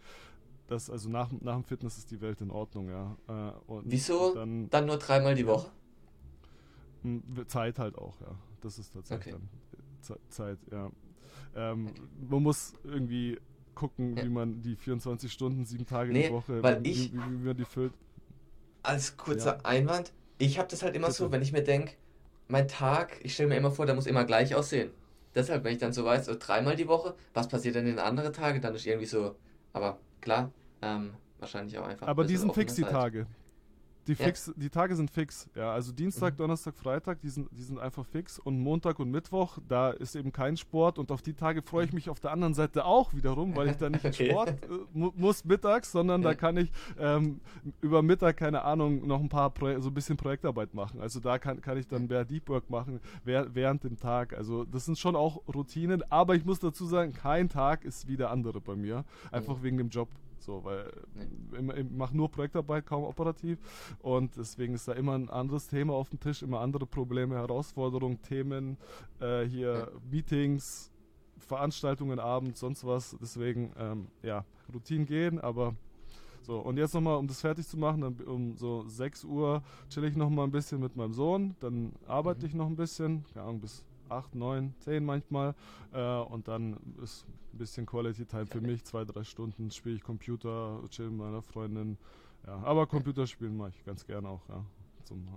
dass also nach, nach dem Fitness ist die Welt in Ordnung, ja. Äh, Wieso dann, dann, nur dreimal die Woche? Hm, Zeit halt auch, ja. Das ist tatsächlich okay. dann Zeit, ja. Ähm, okay. Man muss irgendwie gucken, ja. wie man die 24 Stunden, sieben Tage nee, die Woche, weil wie, ich, wie, wie man die füllt als kurzer ja. Einwand, ich habe das halt immer Bitte. so, wenn ich mir denke, mein Tag, ich stelle mir immer vor, der muss immer gleich aussehen. Deshalb, wenn ich dann so weiß, so dreimal die Woche, was passiert denn in anderen Tagen, dann ist irgendwie so, aber klar, ähm, wahrscheinlich auch einfach. Aber die sind fix die Tage. Die, fix, ja. die Tage sind fix, ja. Also Dienstag, mhm. Donnerstag, Freitag, die sind, die sind einfach fix. Und Montag und Mittwoch, da ist eben kein Sport. Und auf die Tage freue ich mich auf der anderen Seite auch wiederum, weil ich da nicht *laughs* okay. Sport äh, mu muss mittags, sondern ja. da kann ich ähm, über Mittag, keine Ahnung, noch ein paar, Pro so ein bisschen Projektarbeit machen. Also da kann, kann ich dann mehr Deep Work machen während dem Tag. Also das sind schon auch Routinen. Aber ich muss dazu sagen, kein Tag ist wie der andere bei mir. Einfach mhm. wegen dem Job So, weil nee. ich mache nur Projektarbeit, kaum operativ. Und deswegen ist da immer ein anderes Thema auf dem Tisch, immer andere Probleme, Herausforderungen, Themen, äh, hier ja. Meetings, Veranstaltungen abends, sonst was. Deswegen, ähm, ja, Routinen gehen, aber so, und jetzt nochmal, um das fertig zu machen, dann um so 6 Uhr chill ich nochmal ein bisschen mit meinem Sohn, dann arbeite mhm. ich noch ein bisschen, keine Ahnung, bis 8, 9, 10 manchmal. Äh, und dann ist ein bisschen Quality Time für mich, zwei, drei Stunden spiele ich Computer, chill mit meiner Freundin. Ja, aber Computerspielen mache ich ganz gerne auch, ja.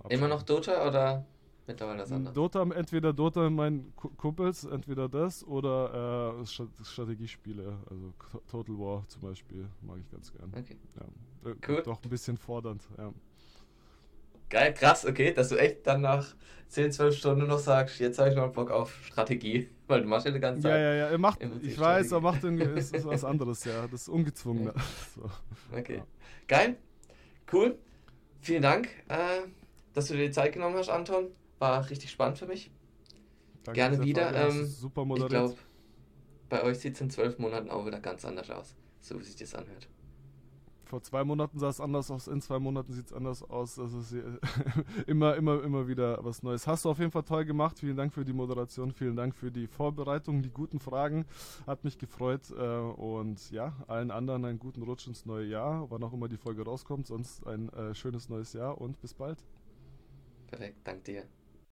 Immer noch Dota oder mittlerweile das andere? Dota, entweder Dota mit meinen Kumpels, entweder das oder äh, Strategiespiele, also Total War zum Beispiel, mag ich ganz gerne. Okay. Ja. Äh, cool. Doch ein bisschen fordernd, ja. Geil, krass, okay, dass du echt dann nach 10, 12 Stunden noch sagst, jetzt habe ich noch Bock auf Strategie, *laughs* weil du machst ja die ganze Zeit. Ja, ja, ja, er macht, ich weiß, er macht irgendwie ist, ist was *laughs* anderes, ja, das ist ungezwungen. Okay, *laughs* so. okay. Ja. geil, cool, vielen Dank, äh, dass du dir die Zeit genommen hast, Anton, war richtig spannend für mich. Danke Gerne wieder, ähm, super moderiert. ich glaube, bei euch sieht es in zwölf Monaten auch wieder ganz anders aus, so wie sich das anhört vor zwei Monaten sah es anders aus, in zwei Monaten sieht es anders aus. Also es *laughs* ist immer, immer, immer wieder was Neues. Hast du auf jeden Fall toll gemacht. Vielen Dank für die Moderation, vielen Dank für die Vorbereitung, die guten Fragen. Hat mich gefreut. Äh, und ja, allen anderen einen guten Rutsch ins neue Jahr, wann auch immer die Folge rauskommt. Sonst ein äh, schönes neues Jahr und bis bald. Perfekt, danke dir.